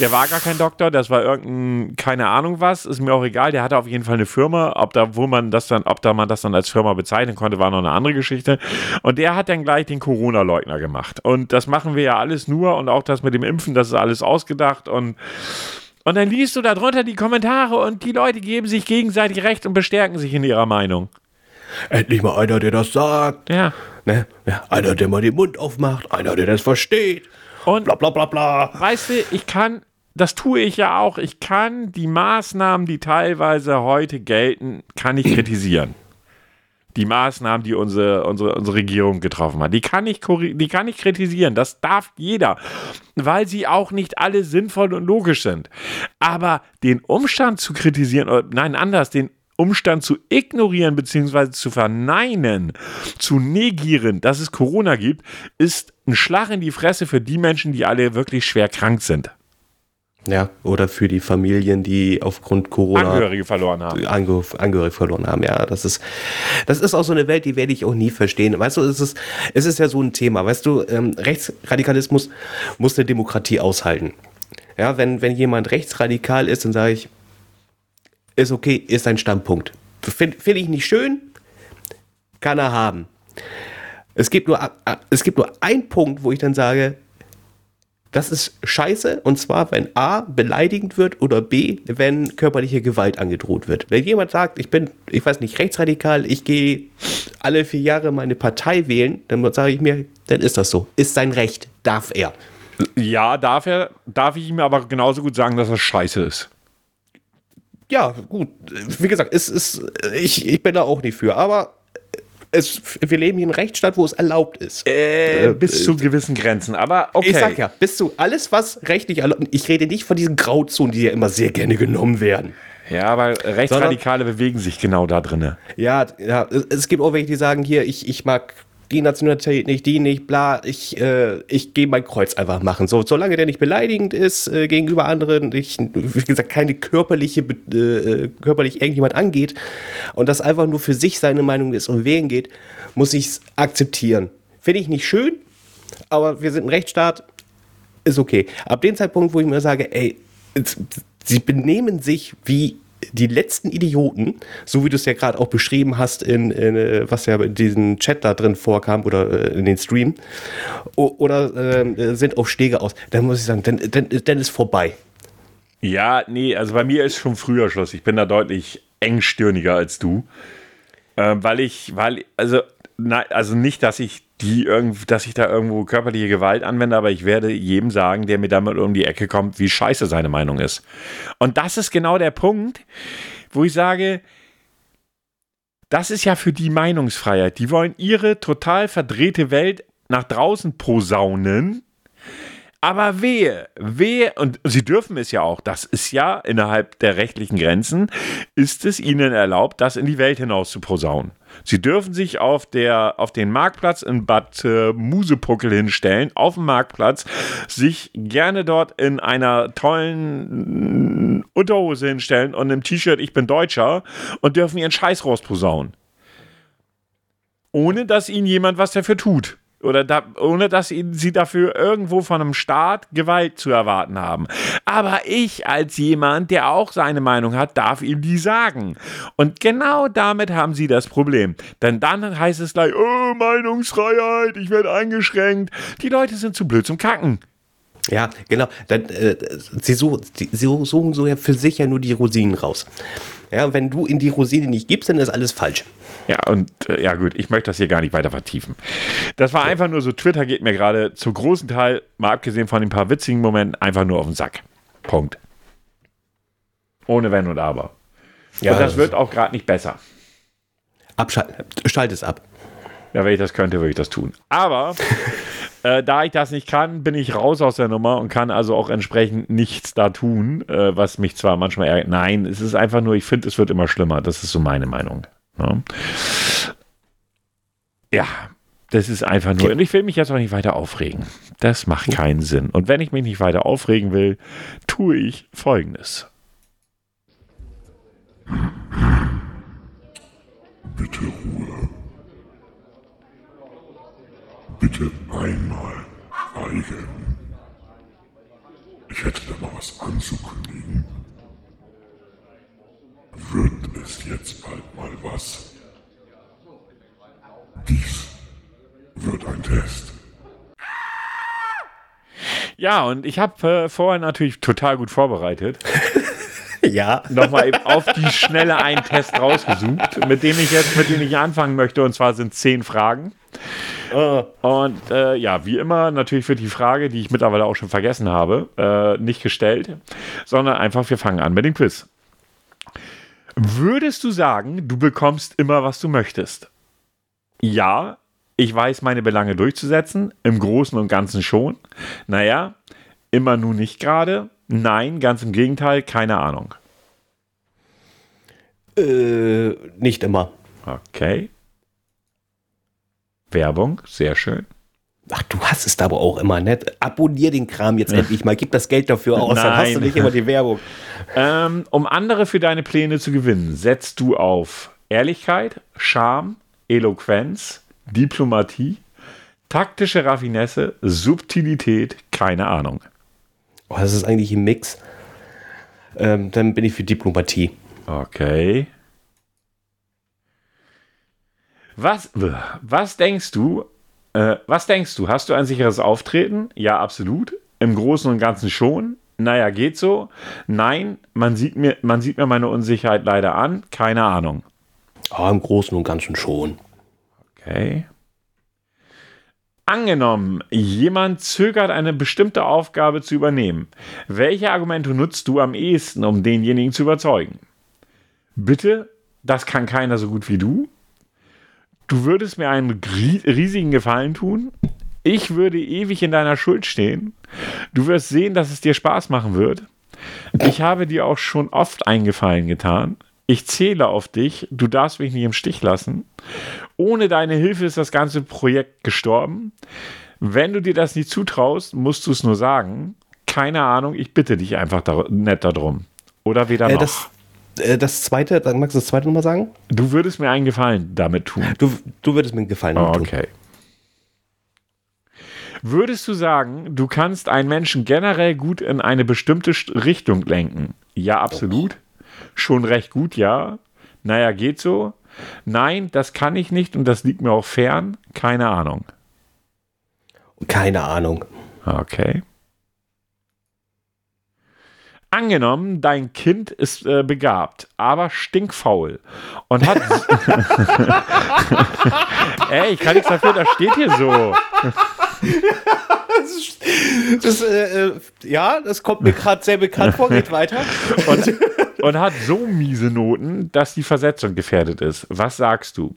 Der war gar kein Doktor, das war irgendein, keine Ahnung was, ist mir auch egal. Der hatte auf jeden Fall eine Firma, ob da, wo man das dann, ob da man das dann als Firma bezeichnen konnte, war noch eine andere Geschichte. Und der hat dann gleich den Corona-Leugner gemacht. Und das machen wir ja alles nur und auch das mit dem Impfen, das ist alles ausgedacht und und dann liest du darunter die Kommentare und die Leute geben sich gegenseitig recht und bestärken sich in ihrer Meinung. Endlich mal einer, der das sagt. Ja. Ne? Ja, einer, der mal den Mund aufmacht, einer, der das versteht. Und Bla bla bla bla. weißt du, ich kann, das tue ich ja auch, ich kann die Maßnahmen, die teilweise heute gelten, kann ich kritisieren. Die Maßnahmen, die unsere, unsere, unsere Regierung getroffen hat, die kann, ich, die kann ich kritisieren. Das darf jeder, weil sie auch nicht alle sinnvoll und logisch sind. Aber den Umstand zu kritisieren, oder nein, anders, den Umstand zu ignorieren bzw. zu verneinen, zu negieren, dass es Corona gibt, ist ein Schlag in die Fresse für die Menschen, die alle wirklich schwer krank sind. Ja, oder für die Familien, die aufgrund Corona Angehörige verloren haben. Ange Angehörige verloren haben. Ja, das ist, das ist auch so eine Welt, die werde ich auch nie verstehen. Weißt du, es ist, es ist ja so ein Thema. Weißt du, ähm, Rechtsradikalismus muss eine Demokratie aushalten. Ja, wenn, wenn jemand rechtsradikal ist, dann sage ich, ist okay, ist ein Standpunkt. Finde find ich nicht schön, kann er haben. Es gibt, nur, es gibt nur einen Punkt, wo ich dann sage, das ist scheiße. Und zwar, wenn A beleidigend wird oder B, wenn körperliche Gewalt angedroht wird. Wenn jemand sagt, ich bin, ich weiß nicht, rechtsradikal, ich gehe alle vier Jahre meine Partei wählen, dann sage ich mir, dann ist das so. Ist sein Recht. Darf er. Ja, darf, er, darf ich ihm aber genauso gut sagen, dass das scheiße ist. Ja, gut. Wie gesagt, es ist, ich, ich bin da auch nicht für. Aber es, wir leben hier in einem Rechtsstaat, wo es erlaubt ist. Äh, bis zu gewissen Grenzen. Aber okay. Ich sag ja, bis zu alles, was rechtlich erlaubt. Ich rede nicht von diesen Grauzonen, die ja immer sehr gerne genommen werden. Ja, aber Rechtsradikale bewegen sich genau da drinne. Ja, ja, es, es gibt auch welche, die sagen hier, ich, ich mag die Nationalität nicht, die nicht, bla, ich, äh, ich gehe mein Kreuz einfach machen. So, solange der nicht beleidigend ist äh, gegenüber anderen, ich, wie gesagt, keine körperliche, äh, körperlich irgendjemand angeht und das einfach nur für sich seine Meinung ist und wählen geht, muss ich es akzeptieren. Finde ich nicht schön, aber wir sind ein Rechtsstaat, ist okay. Ab dem Zeitpunkt, wo ich mir sage, ey, sie benehmen sich wie die letzten Idioten, so wie du es ja gerade auch beschrieben hast, in, in, was ja in diesem Chat da drin vorkam oder in den Stream, oder äh, sind auf Stege aus, dann muss ich sagen, dann, dann, dann ist vorbei. Ja, nee, also bei mir ist schon früher Schluss. Ich bin da deutlich engstirniger als du. Äh, weil ich, weil, also, na, also nicht, dass ich die irgendwie, dass ich da irgendwo körperliche Gewalt anwende, aber ich werde jedem sagen, der mir damit um die Ecke kommt, wie scheiße seine Meinung ist. Und das ist genau der Punkt, wo ich sage, das ist ja für die Meinungsfreiheit. Die wollen ihre total verdrehte Welt nach draußen posaunen. Aber wehe, wehe, und sie dürfen es ja auch, das ist ja innerhalb der rechtlichen Grenzen, ist es ihnen erlaubt, das in die Welt hinaus zu posaunen. Sie dürfen sich auf, der, auf den Marktplatz in Bad äh, Musepuckel hinstellen, auf dem Marktplatz, sich gerne dort in einer tollen Unterhose hinstellen und im T-Shirt Ich bin Deutscher und dürfen ihren Scheiß rausposaunen. Ohne dass ihnen jemand was dafür tut. Oder da, ohne dass sie dafür irgendwo von einem Staat Gewalt zu erwarten haben. Aber ich als jemand, der auch seine Meinung hat, darf ihm die sagen. Und genau damit haben sie das Problem. Denn dann heißt es gleich, oh, Meinungsfreiheit, ich werde eingeschränkt. Die Leute sind zu blöd zum Kacken. Ja, genau. Dann, äh, sie, suchen, sie suchen so ja für sich ja nur die Rosinen raus. Ja, wenn du in die Rosine nicht gibst, dann ist alles falsch. Ja, und äh, ja gut, ich möchte das hier gar nicht weiter vertiefen. Das war einfach nur so, Twitter geht mir gerade zu großen Teil, mal abgesehen von ein paar witzigen Momenten, einfach nur auf den Sack. Punkt. Ohne Wenn und Aber. Ja, und das, das wird auch gerade nicht besser. Abschalt, schalt es ab. Ja, wenn ich das könnte, würde ich das tun. Aber [laughs] äh, da ich das nicht kann, bin ich raus aus der Nummer und kann also auch entsprechend nichts da tun, äh, was mich zwar manchmal ärgert. Nein, es ist einfach nur, ich finde, es wird immer schlimmer. Das ist so meine Meinung. Ja, ja das ist einfach nur. Und ich will mich jetzt auch nicht weiter aufregen. Das macht keinen Sinn. Und wenn ich mich nicht weiter aufregen will, tue ich Folgendes. Bitte Ruhe. Morgen. Ich hätte da mal was anzukündigen. Wird es jetzt bald mal was? Dies wird ein Test. Ja, und ich habe äh, vorher natürlich total gut vorbereitet. [laughs] Ja. Nochmal eben auf die Schnelle einen Test rausgesucht, mit dem ich jetzt, mit dem ich anfangen möchte. Und zwar sind zehn Fragen. Oh. Und äh, ja, wie immer, natürlich wird die Frage, die ich mittlerweile auch schon vergessen habe, äh, nicht gestellt, sondern einfach, wir fangen an mit dem Quiz. Würdest du sagen, du bekommst immer, was du möchtest? Ja, ich weiß, meine Belange durchzusetzen, im Großen und Ganzen schon. Naja, immer nur nicht gerade. Nein, ganz im Gegenteil, keine Ahnung. Äh, nicht immer. Okay. Werbung, sehr schön. Ach, du hast es aber auch immer, ne? Abonnier den Kram jetzt endlich mal. Gib das Geld dafür aus, dann hast du Nein. nicht immer die Werbung. Ähm, um andere für deine Pläne zu gewinnen, setzt du auf Ehrlichkeit, Charme, Eloquenz, Diplomatie, taktische Raffinesse, Subtilität, keine Ahnung. Oh, das ist eigentlich ein Mix. Ähm, dann bin ich für Diplomatie. Okay. Was, was denkst du, äh, was denkst du? Hast du ein sicheres Auftreten? Ja, absolut. Im Großen und Ganzen schon. Naja, geht so. Nein, man sieht mir, man sieht mir meine Unsicherheit leider an. Keine Ahnung. Oh, Im Großen und Ganzen schon. Okay. Angenommen, jemand zögert, eine bestimmte Aufgabe zu übernehmen. Welche Argumente nutzt du am ehesten, um denjenigen zu überzeugen? Bitte, das kann keiner so gut wie du. Du würdest mir einen rie- riesigen Gefallen tun. Ich würde ewig in deiner Schuld stehen. Du wirst sehen, dass es dir Spaß machen wird. Ich habe dir auch schon oft einen Gefallen getan. Ich zähle auf dich. Du darfst mich nicht im Stich lassen. Ohne deine Hilfe ist das ganze Projekt gestorben. Wenn du dir das nicht zutraust, musst du es nur sagen. Keine Ahnung, ich bitte dich einfach dar nett darum. Oder weder Äh, noch. das, das zweite, dann magst du das zweite nochmal sagen? du würdest mir einen Gefallen damit tun. Du, du würdest mir einen Gefallen tun. Okay. Würdest du sagen, du kannst einen Menschen generell gut in eine bestimmte St- Richtung lenken? Ja, absolut. Schon recht gut, ja. Naja, geht so. Nein, das kann ich nicht und das liegt mir auch fern. Keine Ahnung. Keine Ahnung. Okay. Angenommen, dein Kind ist äh, begabt, aber stinkfaul und hat. [laughs] Ey, ich kann nichts dafür, das steht hier so. Das, äh, äh, ja, das kommt mir gerade sehr bekannt vor. Geht weiter. und, und hat so miese Noten, dass die Versetzung gefährdet ist. Was sagst du?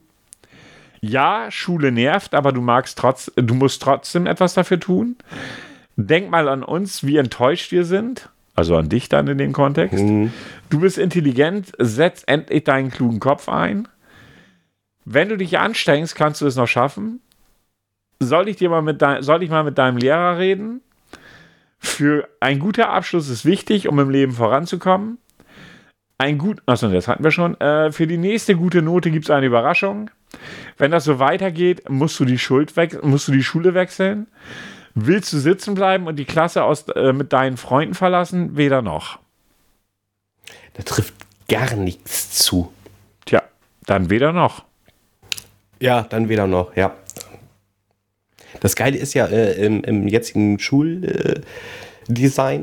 Ja, Schule nervt, aber du magst trotz, du musst trotzdem etwas dafür tun. Denk mal an uns, wie enttäuscht wir sind. Also an dich dann in dem Kontext. Du bist intelligent, setz endlich deinen klugen Kopf ein. Wenn du dich anstrengst, kannst du es noch schaffen. Soll ich dir mal mit dein, soll ich mal mit deinem Lehrer reden? Für ein guter Abschluss ist wichtig, um im Leben voranzukommen. Ein gut, achso, das hatten wir schon. Äh, für die nächste gute Note gibt es eine Überraschung. Wenn das so weitergeht, musst du die Schuld musst du die Schule wechseln. Willst du sitzen bleiben und die Klasse aus, äh, mit deinen Freunden verlassen? Weder noch. Da trifft gar nichts zu. Tja, dann weder noch. Ja, dann wieder noch, ja. Das Geile ist ja, äh, im, im jetzigen Schuldesign,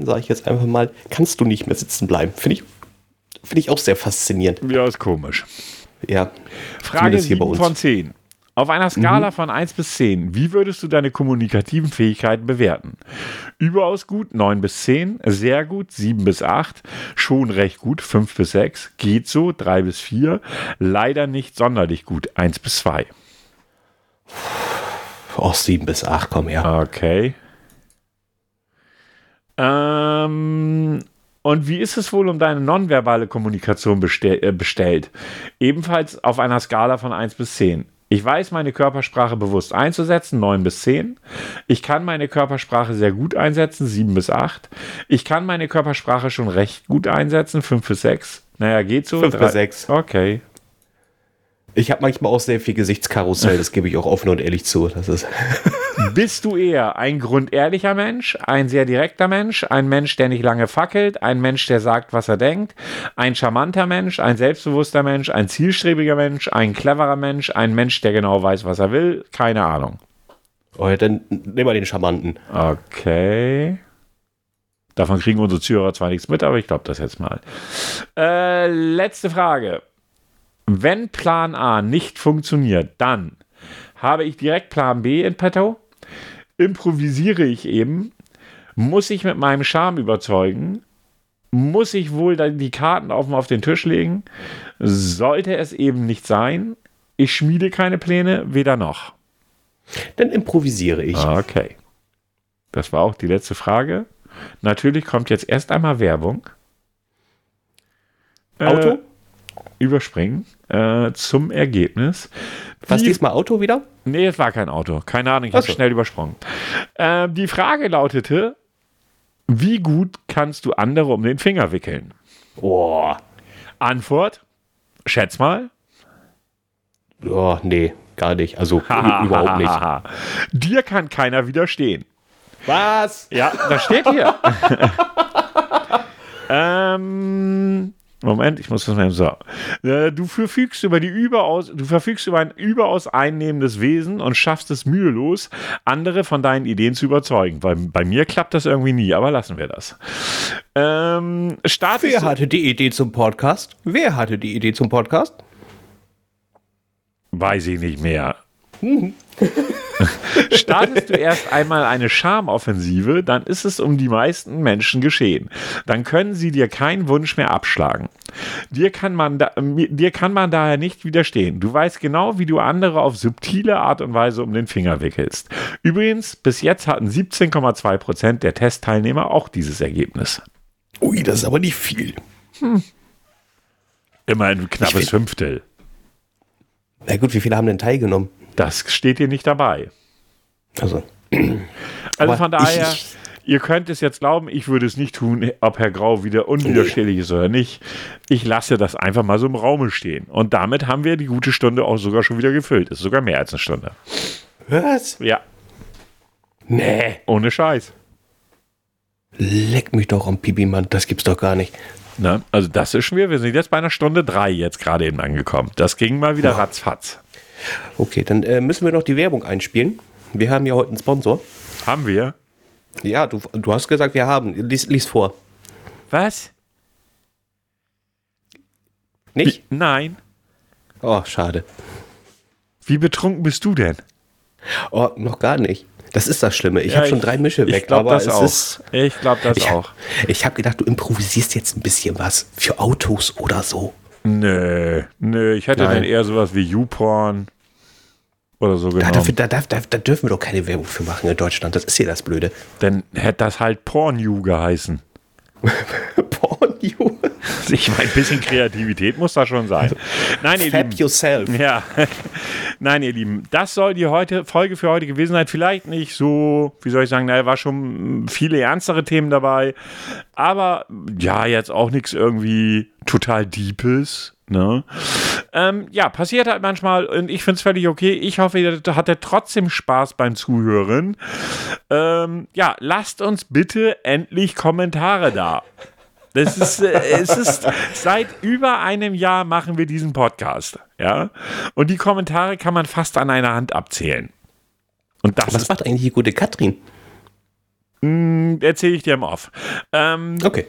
äh, sage ich jetzt einfach mal, kannst du nicht mehr sitzen bleiben. Finde ich, finde ich auch sehr faszinierend. Ja, ist komisch. Ja. Frage Zumindest hier bei 7 uns. von 10. Auf einer Skala von 1 bis 10, wie würdest du deine kommunikativen Fähigkeiten bewerten? Überaus gut 9 bis 10, sehr gut 7 bis 8, schon recht gut 5 bis 6, geht so 3 bis 4, leider nicht sonderlich gut 1 bis 2. Oh, 7 bis 8, komm her. Okay. Ähm, und wie ist es wohl um deine nonverbale Kommunikation bestell, äh, bestellt? Ebenfalls auf einer Skala von 1 bis 10. Ich weiß, meine Körpersprache bewusst einzusetzen, 9 bis 10. Ich kann meine Körpersprache sehr gut einsetzen, 7 bis 8. Ich kann meine Körpersprache schon recht gut einsetzen, 5 bis 6. Naja, geht so. 5 bis Drei- 6. Okay. Ich habe manchmal auch sehr viel Gesichtskarussell, das gebe ich auch offen und ehrlich zu. Das ist [laughs] Bist du eher ein grundehrlicher Mensch, ein sehr direkter Mensch, ein Mensch, der nicht lange fackelt, ein Mensch, der sagt, was er denkt, ein charmanter Mensch, ein selbstbewusster Mensch, ein zielstrebiger Mensch, ein cleverer Mensch, ein Mensch, der genau weiß, was er will? Keine Ahnung. Oh, ja, dann nehmen wir den Charmanten. Okay. Davon kriegen unsere Zuhörer zwar nichts mit, aber ich glaube das jetzt mal. Äh, letzte Frage. Wenn Plan A nicht funktioniert, dann habe ich direkt Plan B in petto, improvisiere ich eben, muss ich mit meinem Charme überzeugen, muss ich wohl dann die Karten auf, auf den Tisch legen, sollte es eben nicht sein, ich schmiede keine Pläne, weder noch. Dann improvisiere ich. Okay. Das war auch die letzte Frage. Natürlich kommt jetzt erst einmal Werbung. Auto? Äh, überspringen äh, zum Ergebnis. Was Die- diesmal Auto wieder? Nee, es war kein Auto. Keine Ahnung, ich habe Ach so. schnell übersprungen. Ähm, die Frage lautete: Wie gut kannst du andere um den Finger wickeln? Boah. Antwort: Schätz mal. Oh, nee, gar nicht. Also [laughs] überhaupt nicht. [laughs] Dir kann keiner widerstehen. Was? Ja, das steht hier. [laughs] ähm, Moment, ich muss das mal so. Äh, Du verfügst über die überaus, du verfügst über ein überaus einnehmendes Wesen und schaffst es mühelos, andere von deinen Ideen zu überzeugen. Bei, bei mir klappt das irgendwie nie, aber lassen wir das. Ähm, Wer hatte die Idee zum Podcast? Wer hatte die Idee zum Podcast? Weiß ich nicht mehr. [laughs] Startest du erst einmal eine Charmoffensive, dann ist es um die meisten Menschen geschehen. Dann können sie dir keinen Wunsch mehr abschlagen. Dir kann, man da, dir kann man daher nicht widerstehen. Du weißt genau, wie du andere auf subtile Art und Weise um den Finger wickelst. Übrigens, bis jetzt hatten 17,2% der Testteilnehmer auch dieses Ergebnis. Ui, das ist aber nicht viel. Immerhin ein knappes Fünftel. Na gut, wie viele haben denn teilgenommen? Das steht dir nicht dabei. Also, Also von ich- daher, ich- ihr könnt es jetzt glauben, ich würde es nicht tun, ob Herr Grau wieder unwiderstehlich ist oder nicht. Ich lasse das einfach mal so im Raume stehen. Und damit haben wir die gute Stunde auch sogar schon wieder gefüllt. Ist sogar mehr als eine Stunde. was? Ja, Nee. ohne Scheiß. Leck mich doch am Pipi, Mann. Das gibt's doch gar nicht. Ne? Also das ist schwer. Wir sind jetzt bei einer Stunde drei jetzt gerade eben angekommen. Das ging mal wieder ratzfatz. Okay, dann äh, müssen wir noch die Werbung einspielen. Wir haben ja heute einen Sponsor. Haben wir? Ja, du, du hast gesagt, wir haben. Lies, lies vor. Was? Nicht? Wie? Nein. Oh, schade. Wie betrunken bist du denn? Oh, noch gar nicht. Das ist das Schlimme. Ich habe schon drei Mische weg, Ich glaube aber das es auch. ist. ich glaube das Ich, auch. ich habe gedacht, du improvisierst jetzt ein bisschen was für Autos oder so. Nö, nö, ich hätte Nein. dann eher sowas wie YouPorn oder so Da, genommen. dafür, da, da, da, da dürfen wir doch keine Werbung für machen in Deutschland. Das ist hier das Blöde. Dann hätte das halt Porn-You geheißen. [laughs] You. [laughs] Ich meine, ein bisschen Kreativität muss da schon sein. Nein, ihr Fab Lieben. yourself. Ja, nein, ihr Lieben, das soll die heute, Folge für heute gewesen sein. Vielleicht nicht so, wie soll ich sagen, da war schon viele ernstere Themen dabei, aber ja, jetzt auch nichts irgendwie total Deepes. Ne? Ähm, ja, passiert halt manchmal und ich finde es völlig okay. Ich hoffe, ihr hattet trotzdem Spaß beim Zuhören. Ähm, ja, lasst uns bitte endlich Kommentare da. Das ist, äh, es ist, seit über einem Jahr machen wir diesen Podcast, ja. Und die Kommentare kann man fast an einer Hand abzählen. Und das Was macht eigentlich die gute Katrin? erzähle ich dir im Off. Ähm, Okay.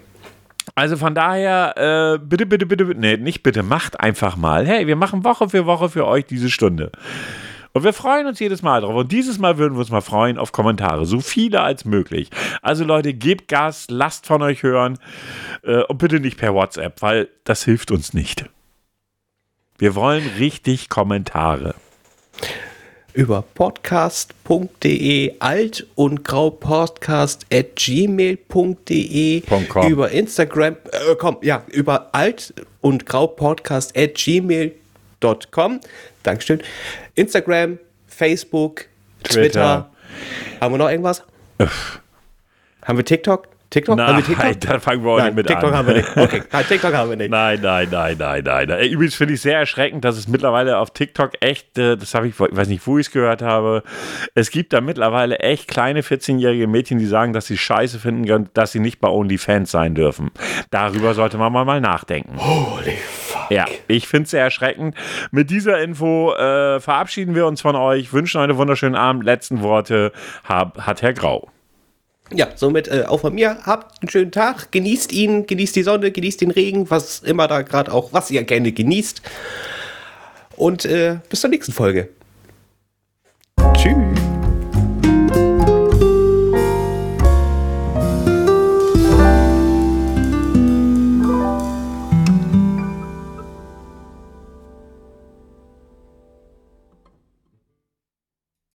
also von daher, äh, bitte, bitte, bitte, bitte, nee, nicht bitte, macht einfach mal. Hey, wir machen Woche für Woche für euch diese Stunde. Und wir freuen uns jedes Mal drauf. Und dieses Mal würden wir uns mal freuen auf Kommentare. So viele als möglich. Also Leute, gebt Gas, lasst von euch hören. Äh, und bitte nicht per WhatsApp, weil das hilft uns nicht. Wir wollen richtig Kommentare. Über podcast.de alt und grau podcast at gmail.de über Instagram, äh, komm, ja, über alt und grau podcast at gmail.com. Dankeschön. Instagram, Facebook, Twitter. Twitter. Haben wir noch irgendwas? Haben wir TikTok? TikTok? Nein, haben wir TikTok? [laughs] da fangen wir auch Nein, nicht mit TikTok an. haben wir nicht. Okay, nein, TikTok haben wir nicht. Nein, nein, nein, nein, nein. nein. Übrigens finde ich sehr erschreckend, dass es mittlerweile auf TikTok echt, äh, das habe ich, ich weiß nicht, wo ich es gehört habe, es gibt da mittlerweile echt kleine 14-jährige Mädchen, die sagen, dass sie scheiße finden können, dass sie nicht bei OnlyFans sein dürfen. Darüber sollte man mal, mal nachdenken. Holy fuck. Ja, ich finde es sehr erschreckend. Mit dieser Info äh, verabschieden wir uns von euch, wünschen euch einen wunderschönen Abend. Letzten Worte hab, hat Herr Grau. Ja, somit äh, auch von mir. Habt einen schönen Tag. Genießt ihn, genießt die Sonne, genießt den Regen, was immer da gerade auch, was ihr gerne genießt. Und äh, bis zur nächsten Folge. Tschüss.